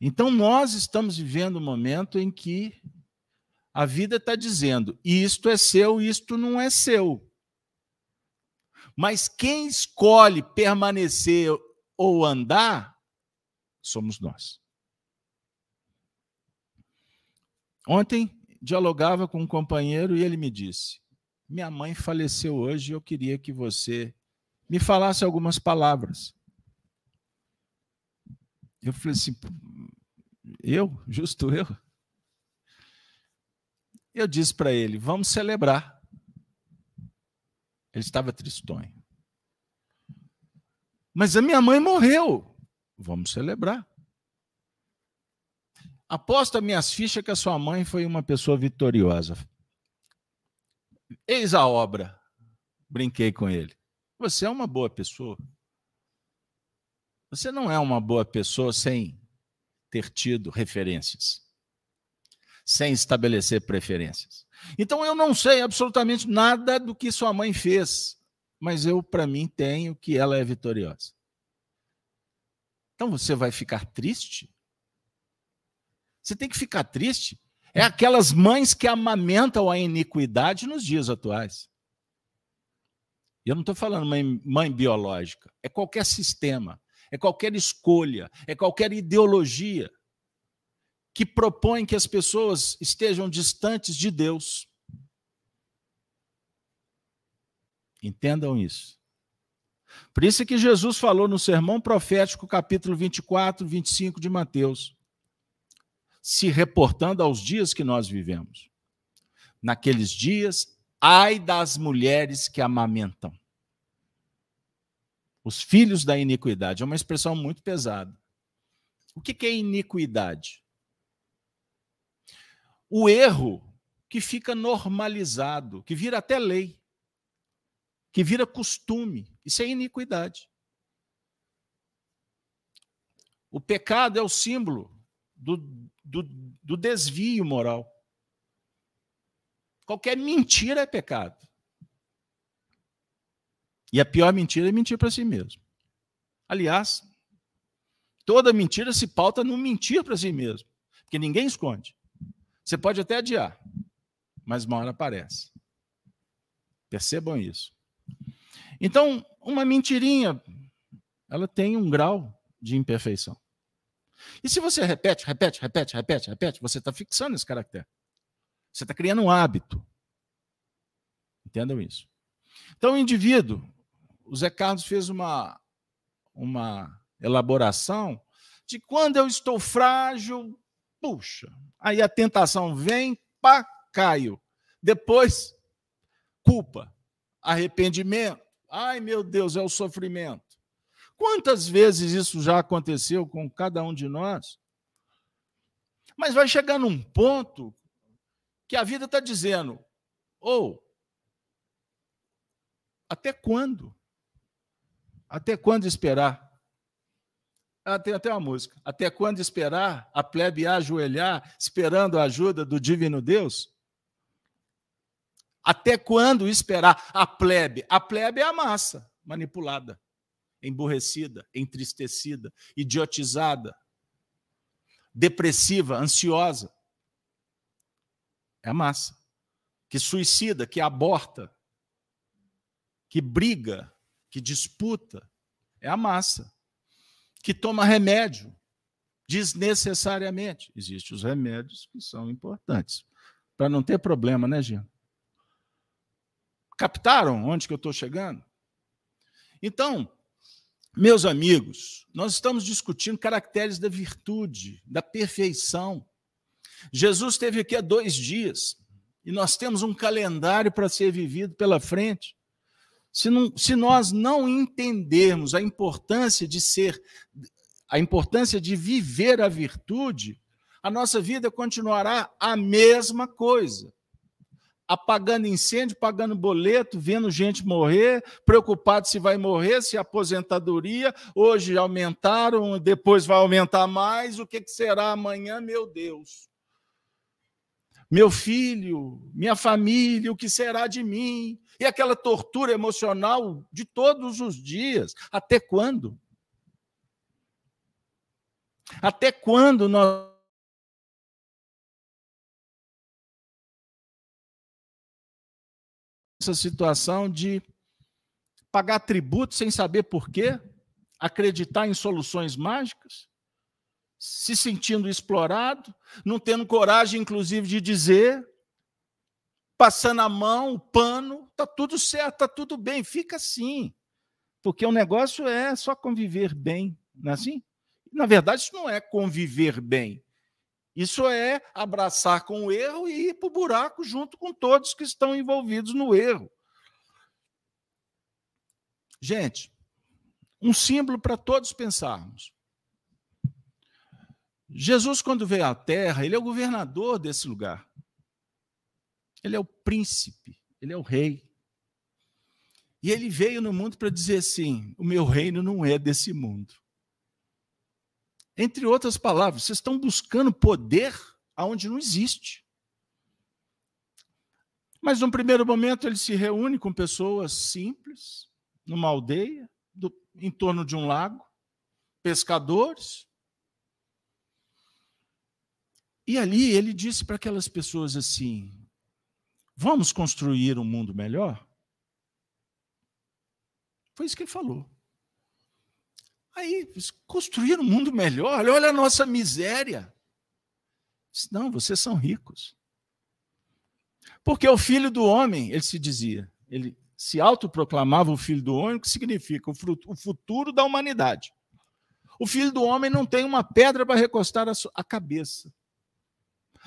Então, nós estamos vivendo um momento em que a vida está dizendo: isto é seu, isto não é seu. Mas quem escolhe permanecer ou andar somos nós. Ontem dialogava com um companheiro e ele me disse: Minha mãe faleceu hoje e eu queria que você me falasse algumas palavras. Eu falei assim: Eu? Justo eu? Eu disse para ele: Vamos celebrar. Ele estava tristonho. Mas a minha mãe morreu. Vamos celebrar. Aposta minhas fichas que a sua mãe foi uma pessoa vitoriosa. Eis a obra. Brinquei com ele. Você é uma boa pessoa. Você não é uma boa pessoa sem ter tido referências, sem estabelecer preferências. Então eu não sei absolutamente nada do que sua mãe fez, mas eu, para mim, tenho que ela é vitoriosa. Então você vai ficar triste você tem que ficar triste. É aquelas mães que amamentam a iniquidade nos dias atuais. E eu não estou falando mãe, mãe biológica, é qualquer sistema, é qualquer escolha, é qualquer ideologia que propõe que as pessoas estejam distantes de Deus. Entendam isso. Por isso é que Jesus falou no sermão profético, capítulo 24, 25 de Mateus se reportando aos dias que nós vivemos. Naqueles dias, ai das mulheres que amamentam. Os filhos da iniquidade. É uma expressão muito pesada. O que é iniquidade? O erro que fica normalizado, que vira até lei, que vira costume. Isso é iniquidade. O pecado é o símbolo do, do, do desvio moral. Qualquer mentira é pecado. E a pior mentira é mentir para si mesmo. Aliás, toda mentira se pauta no mentir para si mesmo, porque ninguém esconde. Você pode até adiar, mas uma hora aparece. Percebam isso. Então, uma mentirinha, ela tem um grau de imperfeição. E se você repete, repete, repete, repete, repete, você está fixando esse caractere. Você está criando um hábito. Entendam isso. Então, o indivíduo, o Zé Carlos fez uma, uma elaboração de quando eu estou frágil, puxa, aí a tentação vem, pá, caio. Depois, culpa, arrependimento. Ai, meu Deus, é o sofrimento. Quantas vezes isso já aconteceu com cada um de nós? Mas vai chegar num ponto que a vida está dizendo: ou, oh, até quando? Até quando esperar? Ah, tem até uma música. Até quando esperar a plebe ajoelhar, esperando a ajuda do divino Deus? Até quando esperar a plebe? A plebe é a massa manipulada emburrecida, entristecida, idiotizada, depressiva, ansiosa. É a massa. Que suicida, que aborta, que briga, que disputa. É a massa. Que toma remédio desnecessariamente. Existem os remédios que são importantes. Para não ter problema, né, Gino? Captaram onde que eu estou chegando? Então, meus amigos, nós estamos discutindo caracteres da virtude, da perfeição. Jesus esteve aqui há dois dias e nós temos um calendário para ser vivido pela frente. Se, não, se nós não entendermos a importância de ser, a importância de viver a virtude, a nossa vida continuará a mesma coisa apagando incêndio, pagando boleto, vendo gente morrer, preocupado se vai morrer, se aposentadoria, hoje aumentaram, depois vai aumentar mais, o que será amanhã, meu Deus? Meu filho, minha família, o que será de mim? E aquela tortura emocional de todos os dias, até quando? Até quando nós essa situação de pagar tributo sem saber por quê, acreditar em soluções mágicas. se sentindo explorado, não tendo coragem, inclusive, de dizer, passando a mão, o pano, está tudo certo, está tudo bem, fica assim. Porque o negócio é só conviver bem, não é assim? Na verdade, isso não é conviver bem. Isso é abraçar com o erro e ir para o buraco junto com todos que estão envolvidos no erro. Gente, um símbolo para todos pensarmos. Jesus, quando veio à Terra, ele é o governador desse lugar. Ele é o príncipe, ele é o rei. E ele veio no mundo para dizer assim: o meu reino não é desse mundo. Entre outras palavras, vocês estão buscando poder aonde não existe. Mas, num primeiro momento, ele se reúne com pessoas simples, numa aldeia, do, em torno de um lago, pescadores. E ali ele disse para aquelas pessoas assim: Vamos construir um mundo melhor? Foi isso que ele falou. Aí, construir um mundo melhor, olha a nossa miséria. Não, vocês são ricos. Porque o filho do homem, ele se dizia, ele se autoproclamava o filho do homem, o que significa o futuro da humanidade. O filho do homem não tem uma pedra para recostar a cabeça.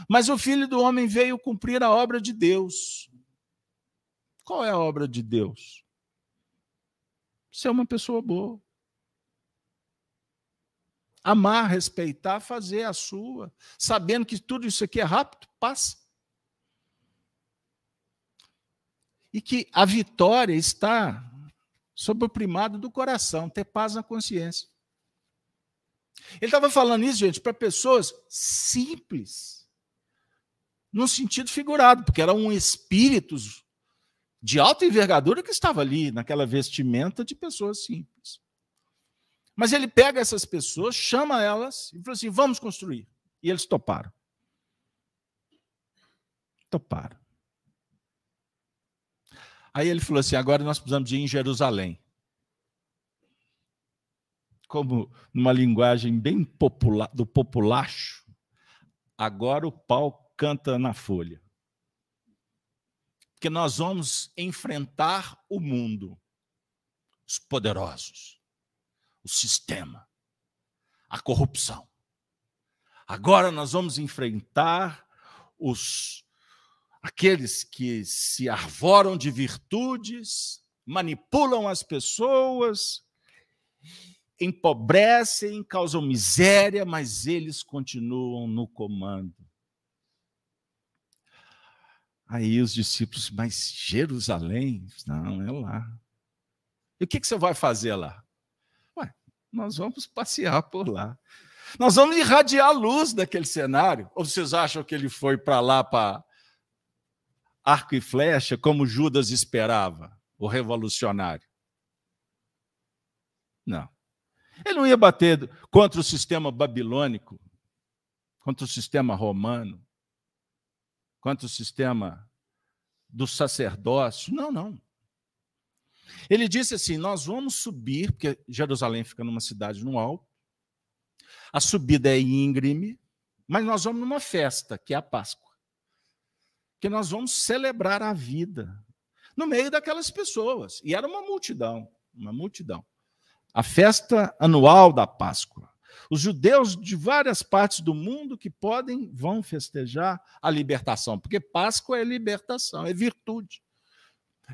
Mas o filho do homem veio cumprir a obra de Deus. Qual é a obra de Deus? Ser uma pessoa boa amar, respeitar, fazer a sua, sabendo que tudo isso aqui é rápido, passa. E que a vitória está sob o primado do coração, ter paz na consciência. Ele estava falando isso, gente, para pessoas simples, num sentido figurado, porque eram espíritos de alta envergadura que estava ali, naquela vestimenta de pessoas simples. Mas ele pega essas pessoas, chama elas e fala assim: vamos construir. E eles toparam. Toparam. Aí ele falou assim: agora nós precisamos ir em Jerusalém. Como numa linguagem bem popular, do populacho, agora o pau canta na folha. Porque nós vamos enfrentar o mundo, os poderosos o sistema, a corrupção. Agora nós vamos enfrentar os aqueles que se arvoram de virtudes, manipulam as pessoas, empobrecem, causam miséria, mas eles continuam no comando. Aí os discípulos, mas Jerusalém? Não, é lá. E o que, que você vai fazer lá? Nós vamos passear por lá. Nós vamos irradiar a luz daquele cenário. Ou vocês acham que ele foi para lá para arco e flecha, como Judas esperava, o revolucionário? Não. Ele não ia bater contra o sistema babilônico, contra o sistema romano, contra o sistema do sacerdócio. Não, não. Ele disse assim: Nós vamos subir, porque Jerusalém fica numa cidade no alto, a subida é íngreme, mas nós vamos numa festa, que é a Páscoa. Que nós vamos celebrar a vida no meio daquelas pessoas. E era uma multidão, uma multidão. A festa anual da Páscoa. Os judeus de várias partes do mundo que podem vão festejar a libertação, porque Páscoa é libertação, é virtude.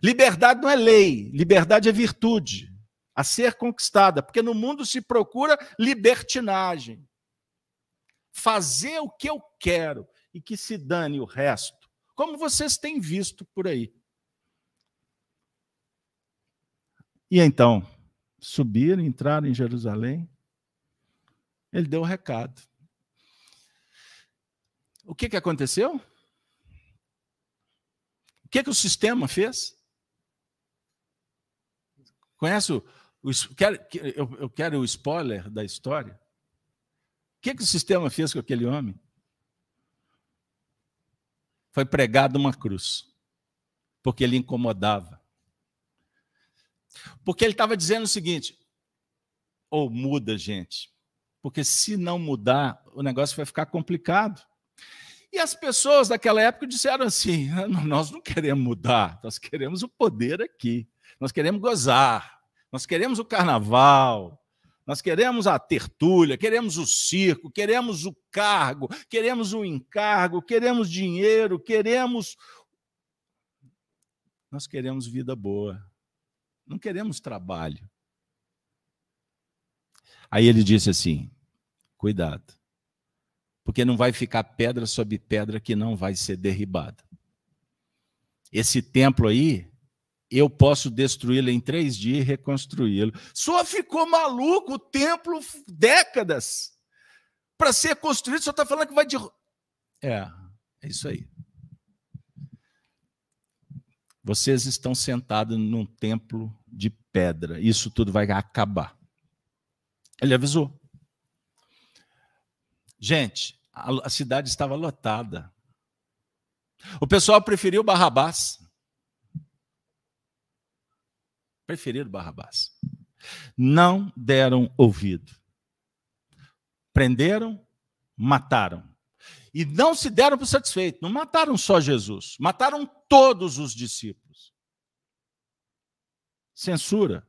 Liberdade não é lei, liberdade é virtude a ser conquistada, porque no mundo se procura libertinagem. Fazer o que eu quero e que se dane o resto, como vocês têm visto por aí. E então, subiram, entraram em Jerusalém. Ele deu o recado. O que, que aconteceu? O que, que o sistema fez? Conhece o. o eu, eu quero o spoiler da história. O que, que o sistema fez com aquele homem? Foi pregado uma cruz, porque ele incomodava. Porque ele estava dizendo o seguinte: ou muda, gente, Porque se não mudar, o negócio vai ficar complicado. E as pessoas daquela época disseram assim: nós não queremos mudar, nós queremos o poder aqui, nós queremos gozar, nós queremos o carnaval, nós queremos a tertúlia, queremos o circo, queremos o cargo, queremos o encargo, queremos dinheiro, queremos. Nós queremos vida boa, não queremos trabalho. Aí ele disse assim: cuidado, porque não vai ficar pedra sobre pedra que não vai ser derribada. Esse templo aí eu posso destruí-lo em três dias e reconstruí-lo. Só ficou maluco o templo décadas para ser construído. Só está falando que vai de. É, é isso aí. Vocês estão sentados num templo de pedra. Isso tudo vai acabar. Ele avisou. Gente, a cidade estava lotada. O pessoal preferiu Barrabás. preferiram Barrabás. Não deram ouvido. Prenderam, mataram. E não se deram por satisfeito. Não mataram só Jesus, mataram todos os discípulos. Censura,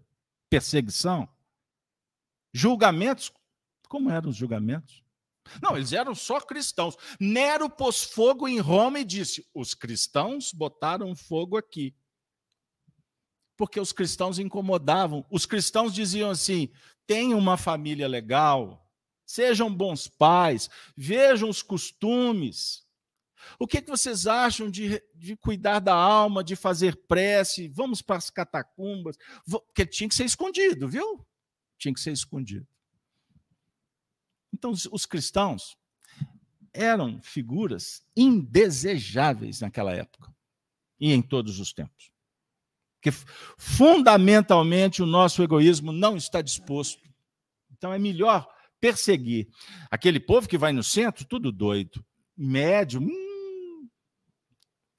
perseguição, julgamentos. Como eram os julgamentos? Não, eles eram só cristãos. Nero pôs fogo em Roma e disse: os cristãos botaram fogo aqui porque os cristãos incomodavam. Os cristãos diziam assim: tenham uma família legal, sejam bons pais, vejam os costumes. O que, que vocês acham de, de cuidar da alma, de fazer prece? Vamos para as catacumbas. Porque tinha que ser escondido, viu? Tinha que ser escondido. Então, os, os cristãos eram figuras indesejáveis naquela época e em todos os tempos. Porque fundamentalmente o nosso egoísmo não está disposto. Então é melhor perseguir aquele povo que vai no centro, tudo doido, médio, hum,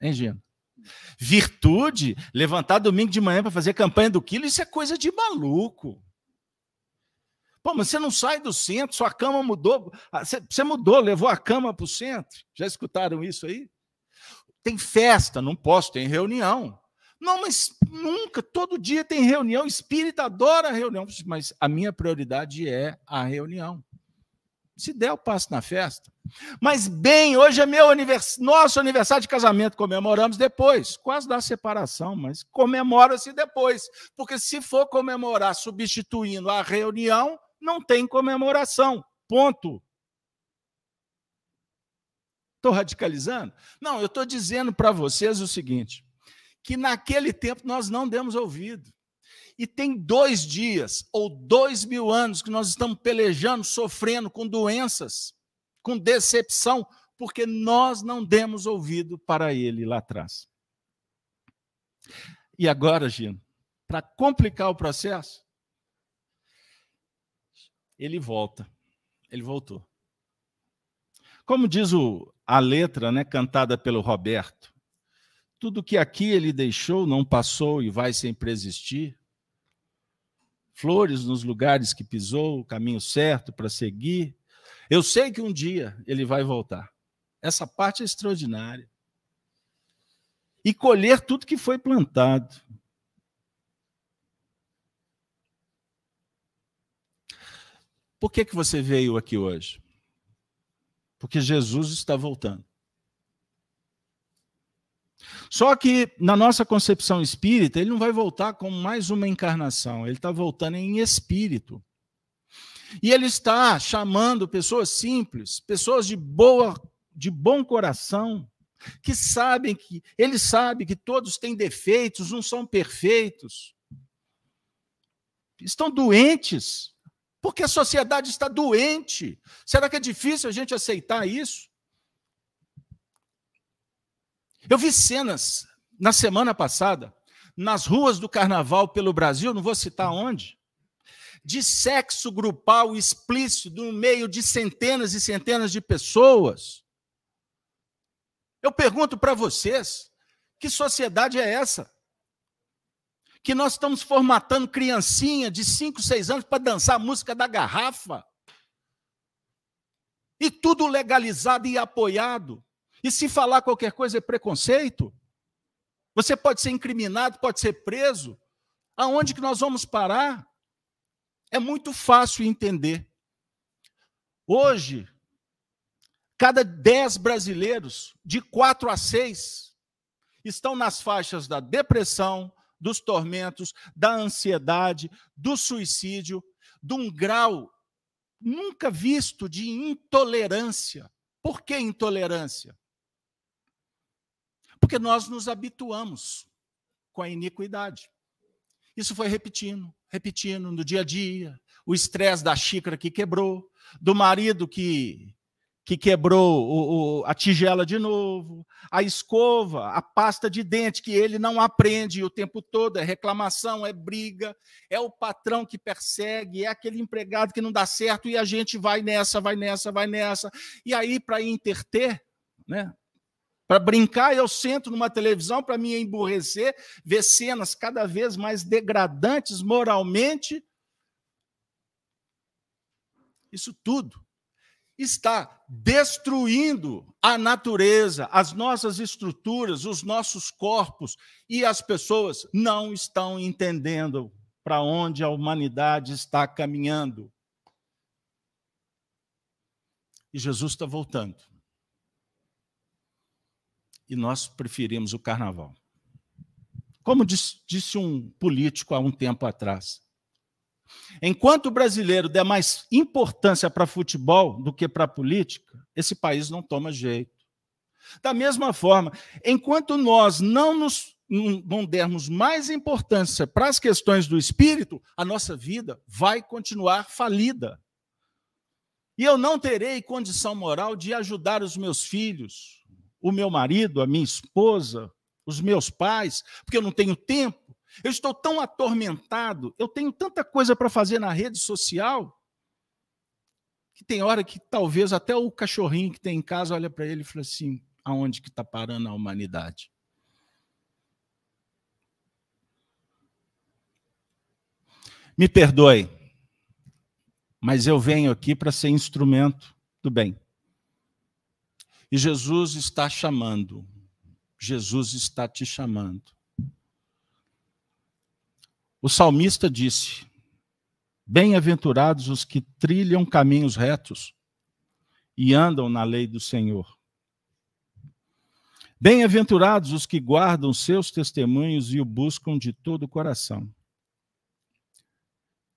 hein? Virtude, levantar domingo de manhã para fazer campanha do quilo, isso é coisa de maluco. Pô, mas você não sai do centro, sua cama mudou. Ah, você mudou, levou a cama para o centro. Já escutaram isso aí? Tem festa, não posso, tem reunião. Não, mas nunca, todo dia tem reunião, espírita adora reunião, mas a minha prioridade é a reunião. Se der, eu passo na festa. Mas bem, hoje é meu anivers... nosso aniversário de casamento, comemoramos depois, quase da separação, mas comemora-se depois. Porque se for comemorar substituindo a reunião, não tem comemoração. Ponto. Estou radicalizando? Não, eu estou dizendo para vocês o seguinte: que naquele tempo nós não demos ouvido. E tem dois dias ou dois mil anos que nós estamos pelejando, sofrendo com doenças, com decepção, porque nós não demos ouvido para ele lá atrás. E agora, Gino, para complicar o processo, ele volta. Ele voltou. Como diz o, a letra, né, cantada pelo Roberto, tudo que aqui ele deixou não passou e vai sempre existir. Flores nos lugares que pisou, o caminho certo para seguir. Eu sei que um dia ele vai voltar. Essa parte é extraordinária. E colher tudo que foi plantado. Por que, que você veio aqui hoje? Porque Jesus está voltando. Só que na nossa concepção espírita, ele não vai voltar com mais uma encarnação, ele está voltando em espírito. E ele está chamando pessoas simples, pessoas de boa, de bom coração, que sabem que ele sabe que todos têm defeitos, não são perfeitos. Estão doentes, porque a sociedade está doente. Será que é difícil a gente aceitar isso? Eu vi cenas na semana passada, nas ruas do carnaval pelo Brasil, não vou citar onde, de sexo grupal explícito no meio de centenas e centenas de pessoas. Eu pergunto para vocês, que sociedade é essa? Que nós estamos formatando criancinha de 5, 6 anos para dançar a música da garrafa? E tudo legalizado e apoiado. E se falar qualquer coisa é preconceito? Você pode ser incriminado, pode ser preso. Aonde que nós vamos parar? É muito fácil entender. Hoje, cada dez brasileiros, de quatro a seis, estão nas faixas da depressão, dos tormentos, da ansiedade, do suicídio, de um grau nunca visto de intolerância. Por que intolerância? Porque nós nos habituamos com a iniquidade. Isso foi repetindo, repetindo no dia a dia. O estresse da xícara que quebrou, do marido que que quebrou o, o, a tigela de novo, a escova, a pasta de dente que ele não aprende o tempo todo, é reclamação, é briga, é o patrão que persegue, é aquele empregado que não dá certo e a gente vai nessa, vai nessa, vai nessa. E aí, para interter, né? Para brincar, eu sento numa televisão para me emburrecer, ver cenas cada vez mais degradantes moralmente. Isso tudo está destruindo a natureza, as nossas estruturas, os nossos corpos, e as pessoas não estão entendendo para onde a humanidade está caminhando. E Jesus está voltando. E nós preferimos o carnaval. Como disse um político há um tempo atrás, Enquanto o brasileiro der mais importância para futebol do que para política, esse país não toma jeito. Da mesma forma, enquanto nós não nos não dermos mais importância para as questões do espírito, a nossa vida vai continuar falida. E eu não terei condição moral de ajudar os meus filhos, o meu marido, a minha esposa, os meus pais, porque eu não tenho tempo, eu estou tão atormentado, eu tenho tanta coisa para fazer na rede social, que tem hora que talvez até o cachorrinho que tem em casa olha para ele e fala assim: aonde que está parando a humanidade? Me perdoe, mas eu venho aqui para ser instrumento do bem. E Jesus está chamando, Jesus está te chamando. O salmista disse: Bem-aventurados os que trilham caminhos retos e andam na lei do Senhor. Bem-aventurados os que guardam seus testemunhos e o buscam de todo o coração.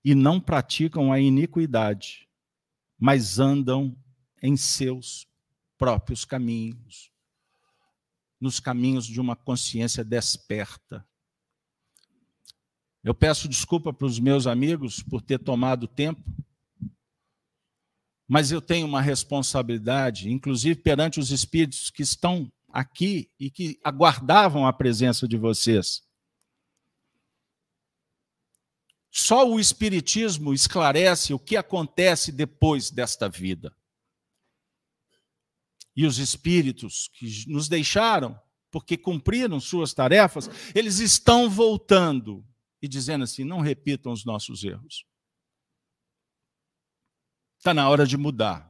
E não praticam a iniquidade, mas andam em seus próprios caminhos, nos caminhos de uma consciência desperta, eu peço desculpa para os meus amigos por ter tomado tempo, mas eu tenho uma responsabilidade, inclusive perante os espíritos que estão aqui e que aguardavam a presença de vocês. Só o Espiritismo esclarece o que acontece depois desta vida. E os espíritos que nos deixaram, porque cumpriram suas tarefas, eles estão voltando e dizendo assim: não repitam os nossos erros. Está na hora de mudar.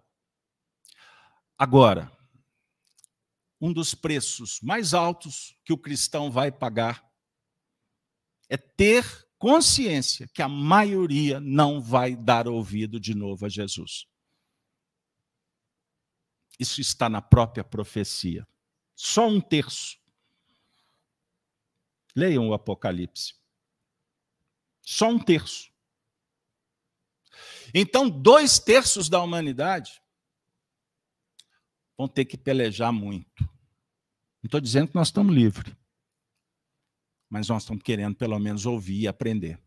Agora, um dos preços mais altos que o cristão vai pagar é ter consciência que a maioria não vai dar ouvido de novo a Jesus. Isso está na própria profecia. Só um terço. Leiam o Apocalipse. Só um terço. Então, dois terços da humanidade vão ter que pelejar muito. Não estou dizendo que nós estamos livres, mas nós estamos querendo pelo menos ouvir e aprender.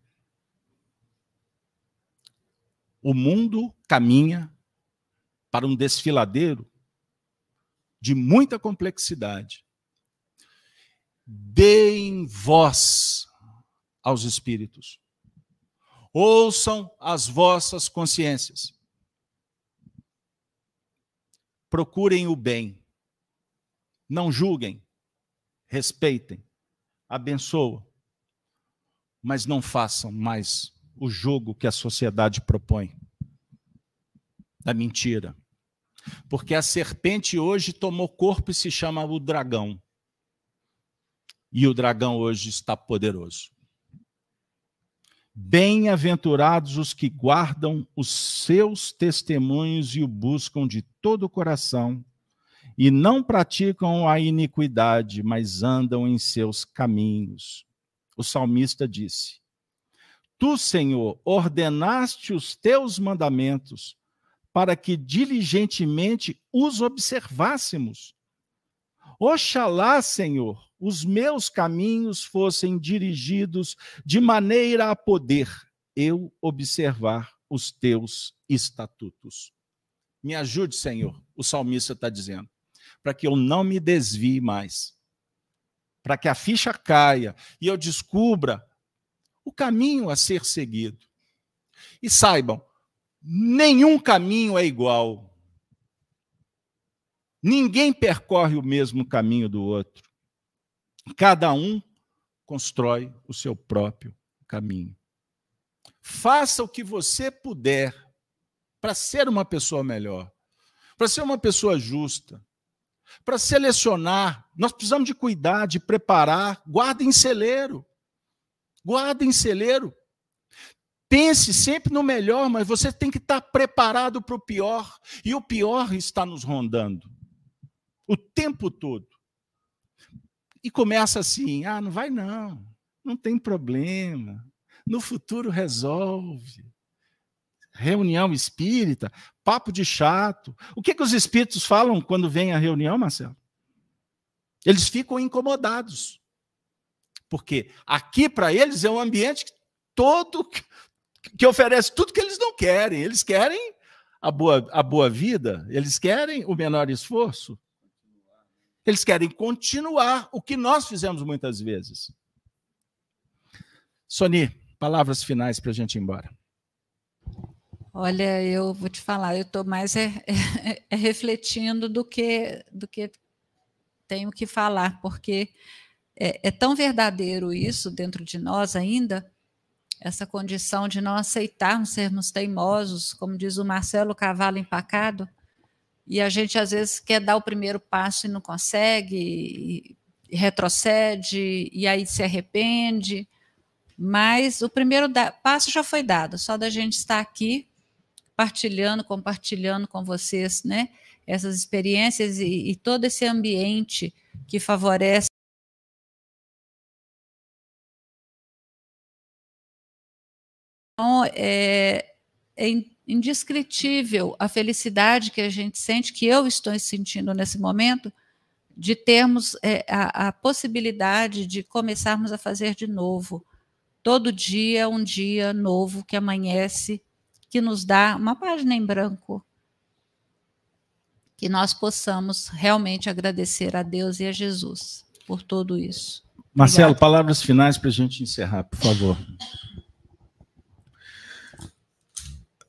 O mundo caminha para um desfiladeiro de muita complexidade. Deem voz aos espíritos. Ouçam as vossas consciências. Procurem o bem. Não julguem. Respeitem. Abençoam. Mas não façam mais o jogo que a sociedade propõe da mentira. porque a serpente hoje tomou corpo e se chama o dragão. E o dragão hoje está poderoso. Bem-aventurados os que guardam os seus testemunhos e o buscam de todo o coração, e não praticam a iniquidade, mas andam em seus caminhos. O salmista disse: Tu, Senhor, ordenaste os teus mandamentos para que diligentemente os observássemos. Oxalá, Senhor, os meus caminhos fossem dirigidos de maneira a poder eu observar os teus estatutos. Me ajude, Senhor, o salmista está dizendo, para que eu não me desvie mais, para que a ficha caia e eu descubra o caminho a ser seguido. E saibam, nenhum caminho é igual. Ninguém percorre o mesmo caminho do outro. Cada um constrói o seu próprio caminho. Faça o que você puder para ser uma pessoa melhor, para ser uma pessoa justa, para selecionar. Nós precisamos de cuidar, de preparar. Guarda em celeiro. Guarda em celeiro. Pense sempre no melhor, mas você tem que estar preparado para o pior. E o pior está nos rondando o tempo todo. E começa assim: ah, não vai não, não tem problema, no futuro resolve. Reunião espírita, papo de chato. O que, que os espíritos falam quando vem a reunião, Marcelo? Eles ficam incomodados. Porque aqui, para eles, é um ambiente todo que oferece tudo que eles não querem. Eles querem a boa, a boa vida, eles querem o menor esforço, eles querem continuar o que nós fizemos muitas vezes. Soni, palavras finais para a gente ir embora. Olha, eu vou te falar, eu estou mais é, é, é, refletindo do que, do que tenho que falar, porque é, é tão verdadeiro isso dentro de nós ainda, essa condição de não aceitarmos sermos teimosos, como diz o Marcelo Cavalo Empacado, e a gente às vezes quer dar o primeiro passo e não consegue, e retrocede, e aí se arrepende. Mas o primeiro passo já foi dado, só da gente estar aqui partilhando, compartilhando com vocês, né? Essas experiências e, e todo esse ambiente que favorece Então, é, é indescritível a felicidade que a gente sente, que eu estou sentindo nesse momento, de termos é, a, a, possibilidade de começarmos a fazer de novo. Todo dia é um dia novo que amanhece, que nos dá uma página em branco. Que nós possamos realmente agradecer a Deus e a Jesus por tudo isso. Marcelo, Obrigada. palavras finais para a gente encerrar, por favor.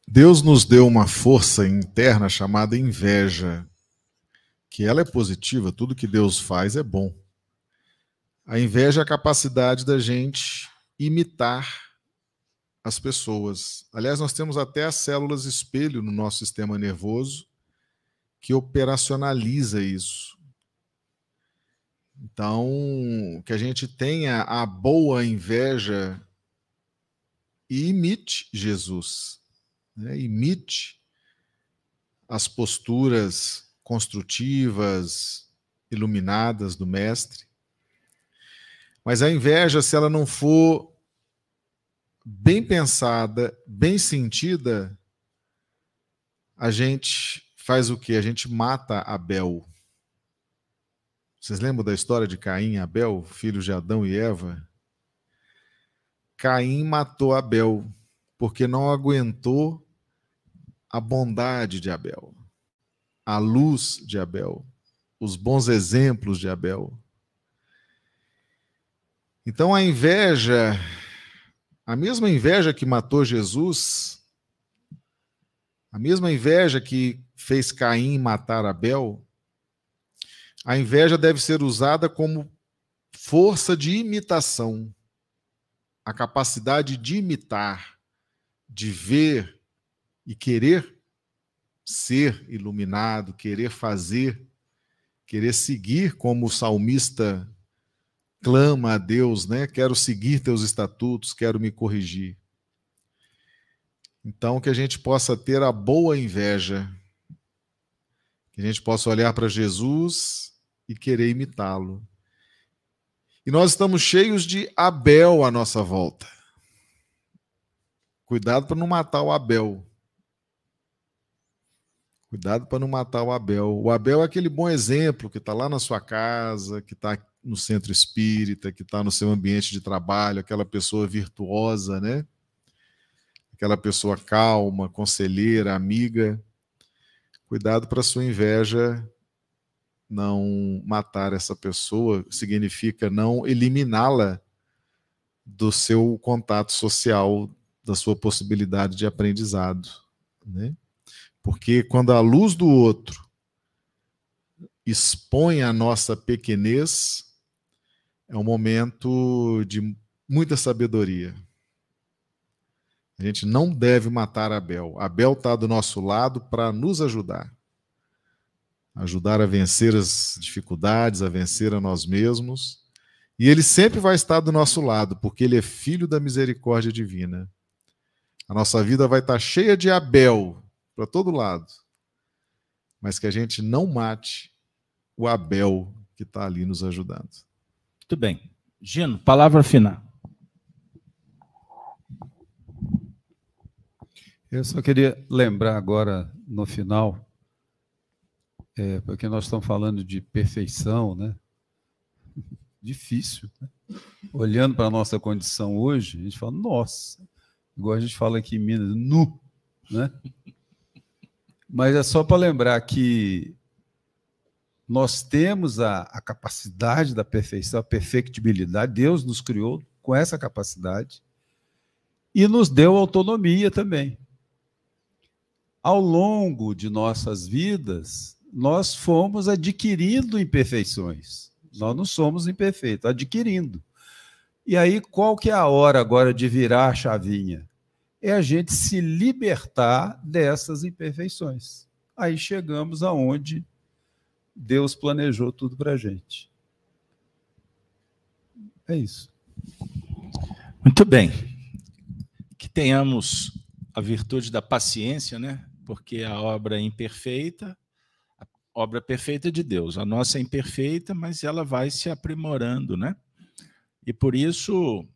Deus nos deu uma força interna chamada inveja, que ela é positiva, tudo que Deus faz é bom. A inveja é a capacidade da gente imitar as pessoas. Aliás, nós temos até as células espelho no nosso sistema nervoso que operacionaliza isso. Então, que a gente tenha a boa inveja e imite Jesus né, imite as posturas construtivas, iluminadas do mestre. Mas a inveja, se ela não for bem pensada, bem sentida, a gente faz o quê? A gente mata Abel. Vocês lembram da história de Caim e Abel, filhos de Adão e Eva? Caim matou Abel porque não aguentou a bondade de Abel, a luz de Abel, os bons exemplos de Abel. Então a inveja, a mesma inveja que matou Jesus, a mesma inveja que fez Caim matar Abel, a inveja deve ser usada como força de imitação, a capacidade de imitar, de ver, e querer ser iluminado, querer fazer, querer seguir como o salmista clama a Deus, né? Quero seguir teus estatutos, quero me corrigir. Então, que a gente possa ter a boa inveja, que a gente possa olhar para Jesus e querer imitá-lo. E nós estamos cheios de Abel à nossa volta. Cuidado para não matar o Abel. Cuidado para não matar o Abel. O Abel é aquele bom exemplo que está lá na sua casa, que está no centro espírita, que está no seu ambiente de trabalho, aquela pessoa virtuosa, né? Aquela pessoa calma, conselheira, amiga. Cuidado para sua inveja não matar essa pessoa, significa não eliminá-la do seu contato social, da sua possibilidade de aprendizado, né? Porque quando a luz do outro expõe a nossa pequenez, é um momento de muita sabedoria. A gente não deve matar Abel. Abel está do nosso lado para nos ajudar. Ajudar a vencer as dificuldades, a vencer a nós mesmos. E ele sempre vai estar do nosso lado, porque ele é filho da misericórdia divina. A nossa vida vai estar cheia de Abel, para todo lado. Mas que a gente não mate o Abel que está ali nos ajudando. Muito bem. Gino, palavra final. Eu só queria lembrar agora, no final, é, porque nós estamos falando de perfeição, né? Difícil. Né? Olhando para a nossa condição hoje, a gente fala, nossa, igual a gente fala aqui em Minas, nu, né? Mas é só para lembrar que nós temos a, a, capacidade da perfeição, a perfectibilidade. Deus nos criou com essa capacidade e nos deu autonomia também. Ao longo de nossas vidas, nós fomos adquirindo imperfeições. Nós não somos imperfeitos, adquirindo. E aí, qual que é a hora agora de virar a chavinha? É a gente se libertar dessas imperfeições. Aí chegamos aonde Deus planejou tudo para a gente. É isso. Muito bem. Que tenhamos a virtude da paciência, né? Porque a obra é imperfeita, a obra perfeita é de Deus. A nossa é imperfeita, mas ela vai se aprimorando, né? E por isso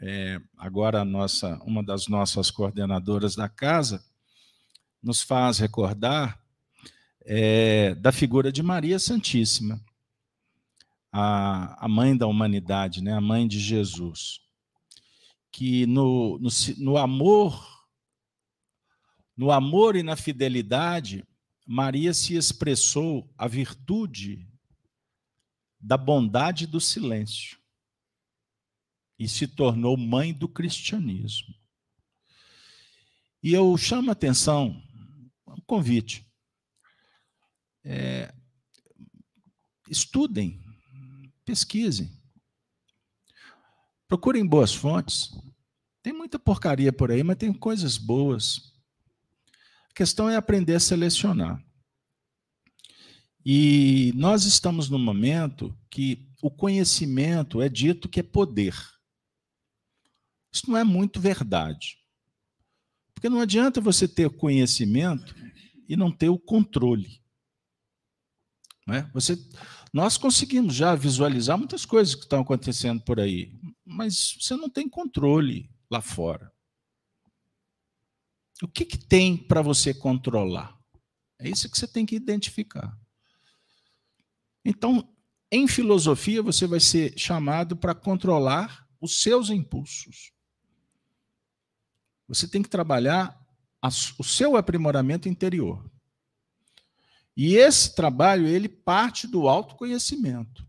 é, agora nossa, uma das nossas coordenadoras da casa, nos faz recordar é, da figura de Maria Santíssima, a, a mãe da humanidade, né, a mãe de Jesus, que no, no, no amor, no amor e na fidelidade, Maria se expressou a virtude da bondade do silêncio e se tornou mãe do cristianismo. E eu chamo a atenção, um convite. É, estudem, pesquisem, procurem boas fontes. Tem muita porcaria por aí, mas tem coisas boas. A questão é aprender a selecionar. E nós estamos num momento que o conhecimento é dito que é poder. Isso não é muito verdade. Porque não adianta você ter conhecimento e não ter o controle. Não é? você, nós conseguimos já visualizar muitas coisas que estão acontecendo por aí, mas você não tem controle lá fora. O que, que tem para você controlar? É isso que você tem que identificar. Então, em filosofia, você vai ser chamado para controlar os seus impulsos. Você tem que trabalhar o seu aprimoramento interior. E esse trabalho, ele parte do autoconhecimento.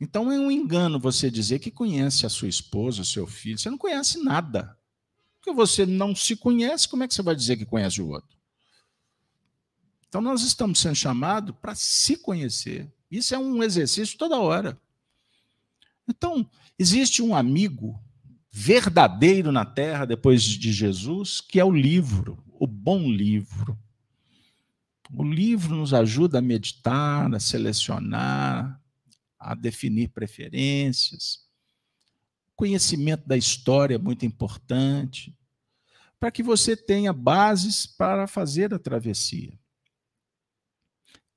Então é um engano você dizer que conhece a sua esposa, o seu filho. Você não conhece nada. Porque você não se conhece, como é que você vai dizer que conhece o outro? Então nós estamos sendo chamados para se conhecer. Isso é um exercício toda hora. Então, existe um amigo verdadeiro na terra depois de Jesus, que é o livro. o bom livro. O livro nos ajuda a meditar, a selecionar, a definir preferências. O conhecimento da história é muito importante para que você tenha bases para fazer a travessia.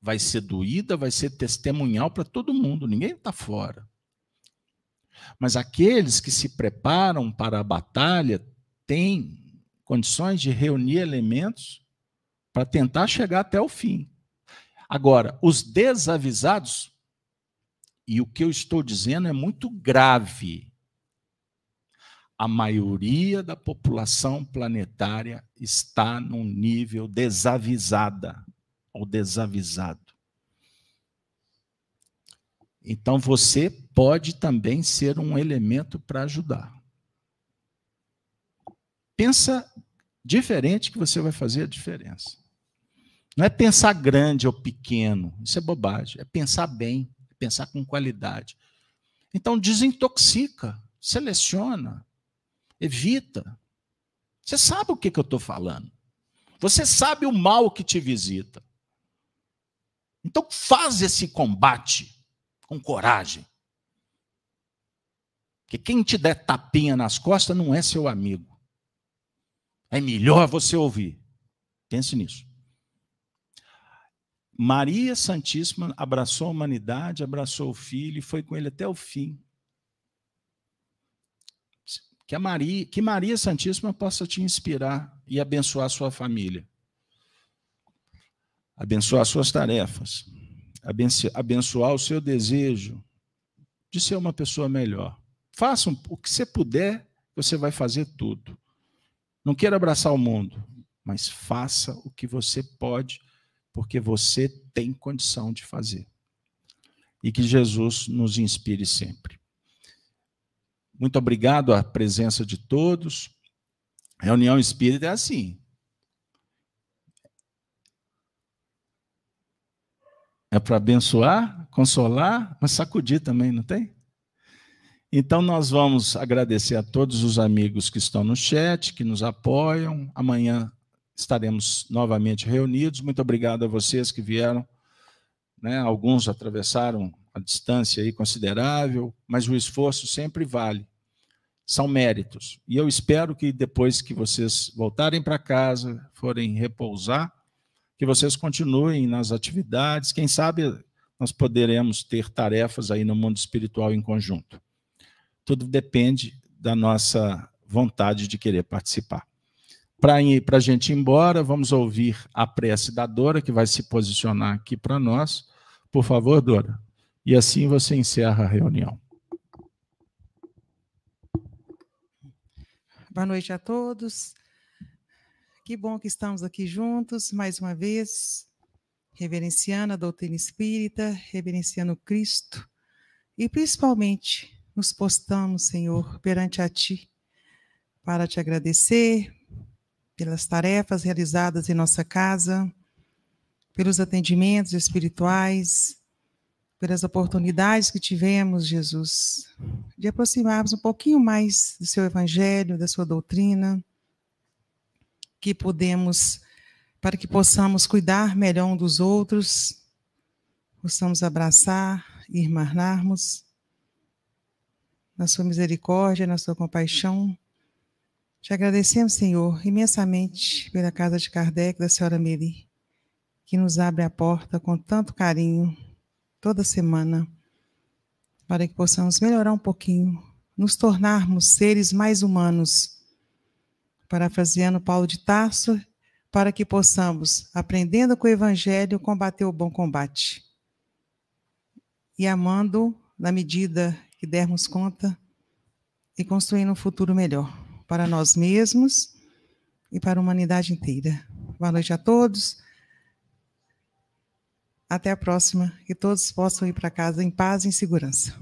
Vai ser doída, vai ser testemunhal para todo mundo, ninguém está fora. Mas aqueles que se preparam para a batalha têm condições de reunir elementos para tentar chegar até o fim. Agora, os desavisados, e o que eu estou dizendo é muito grave, a maioria da população planetária está num nível desavisada ou desavisado. Então você pode também ser um elemento para ajudar. Pensa diferente que você vai fazer a diferença. Não é pensar grande ou pequeno, isso é bobagem. É pensar bem, é pensar com qualidade. Então desintoxica, seleciona, Evita. Você sabe o que, que eu estou falando. Você sabe o mal que te visita. Então faz esse combate com coragem. Porque quem te der tapinha nas costas não é seu amigo. É melhor você ouvir. Pense nisso. Maria Santíssima abraçou a humanidade, abraçou o filho e foi com ele até o fim que, a Maria, que Maria Santíssima possa te inspirar e abençoar a sua família, abençoar suas tarefas, abençoar o seu desejo de ser uma pessoa melhor. Faça o que você puder, você vai fazer tudo. Não queira abraçar o mundo, mas faça o que você pode, porque você tem condição de fazer. E que Jesus nos inspire sempre. Muito obrigado à presença de todos. Reunião espírita é assim. É para abençoar, consolar, mas sacudir também, não tem? Então, nós vamos agradecer a todos os amigos que estão no chat, que nos apoiam. Amanhã estaremos novamente reunidos. Muito obrigado a vocês que vieram. Né? Alguns atravessaram a distância aí considerável, mas o esforço sempre vale são méritos. E eu espero que depois que vocês voltarem para casa, forem repousar, que vocês continuem nas atividades. Quem sabe nós poderemos ter tarefas aí no mundo espiritual em conjunto. Tudo depende da nossa vontade de querer participar. Para a gente ir embora, vamos ouvir a prece da Dora, que vai se posicionar aqui para nós. Por favor, Dora. E assim você encerra a reunião. Boa noite a todos. Que bom que estamos aqui juntos mais uma vez, reverenciando a doutrina espírita, reverenciando Cristo. E principalmente nos postamos, Senhor, perante a Ti, para te agradecer pelas tarefas realizadas em nossa casa, pelos atendimentos espirituais, pelas oportunidades que tivemos, Jesus, de aproximarmos um pouquinho mais do seu evangelho, da sua doutrina, que podemos, para que possamos cuidar melhor um dos outros, possamos abraçar irmanarmos na sua misericórdia, na sua compaixão. Te agradecemos, Senhor, imensamente pela casa de Kardec, da senhora Mary, que nos abre a porta com tanto carinho, toda semana, para que possamos melhorar um pouquinho, nos tornarmos seres mais humanos. Parafraseando Paulo de Tarso, para que possamos, aprendendo com o Evangelho, combater o bom combate. E amando, na medida que dermos conta, e construindo um futuro melhor para nós mesmos e para a humanidade inteira. Boa noite a todos. Até a próxima. Que todos possam ir para casa em paz e em segurança.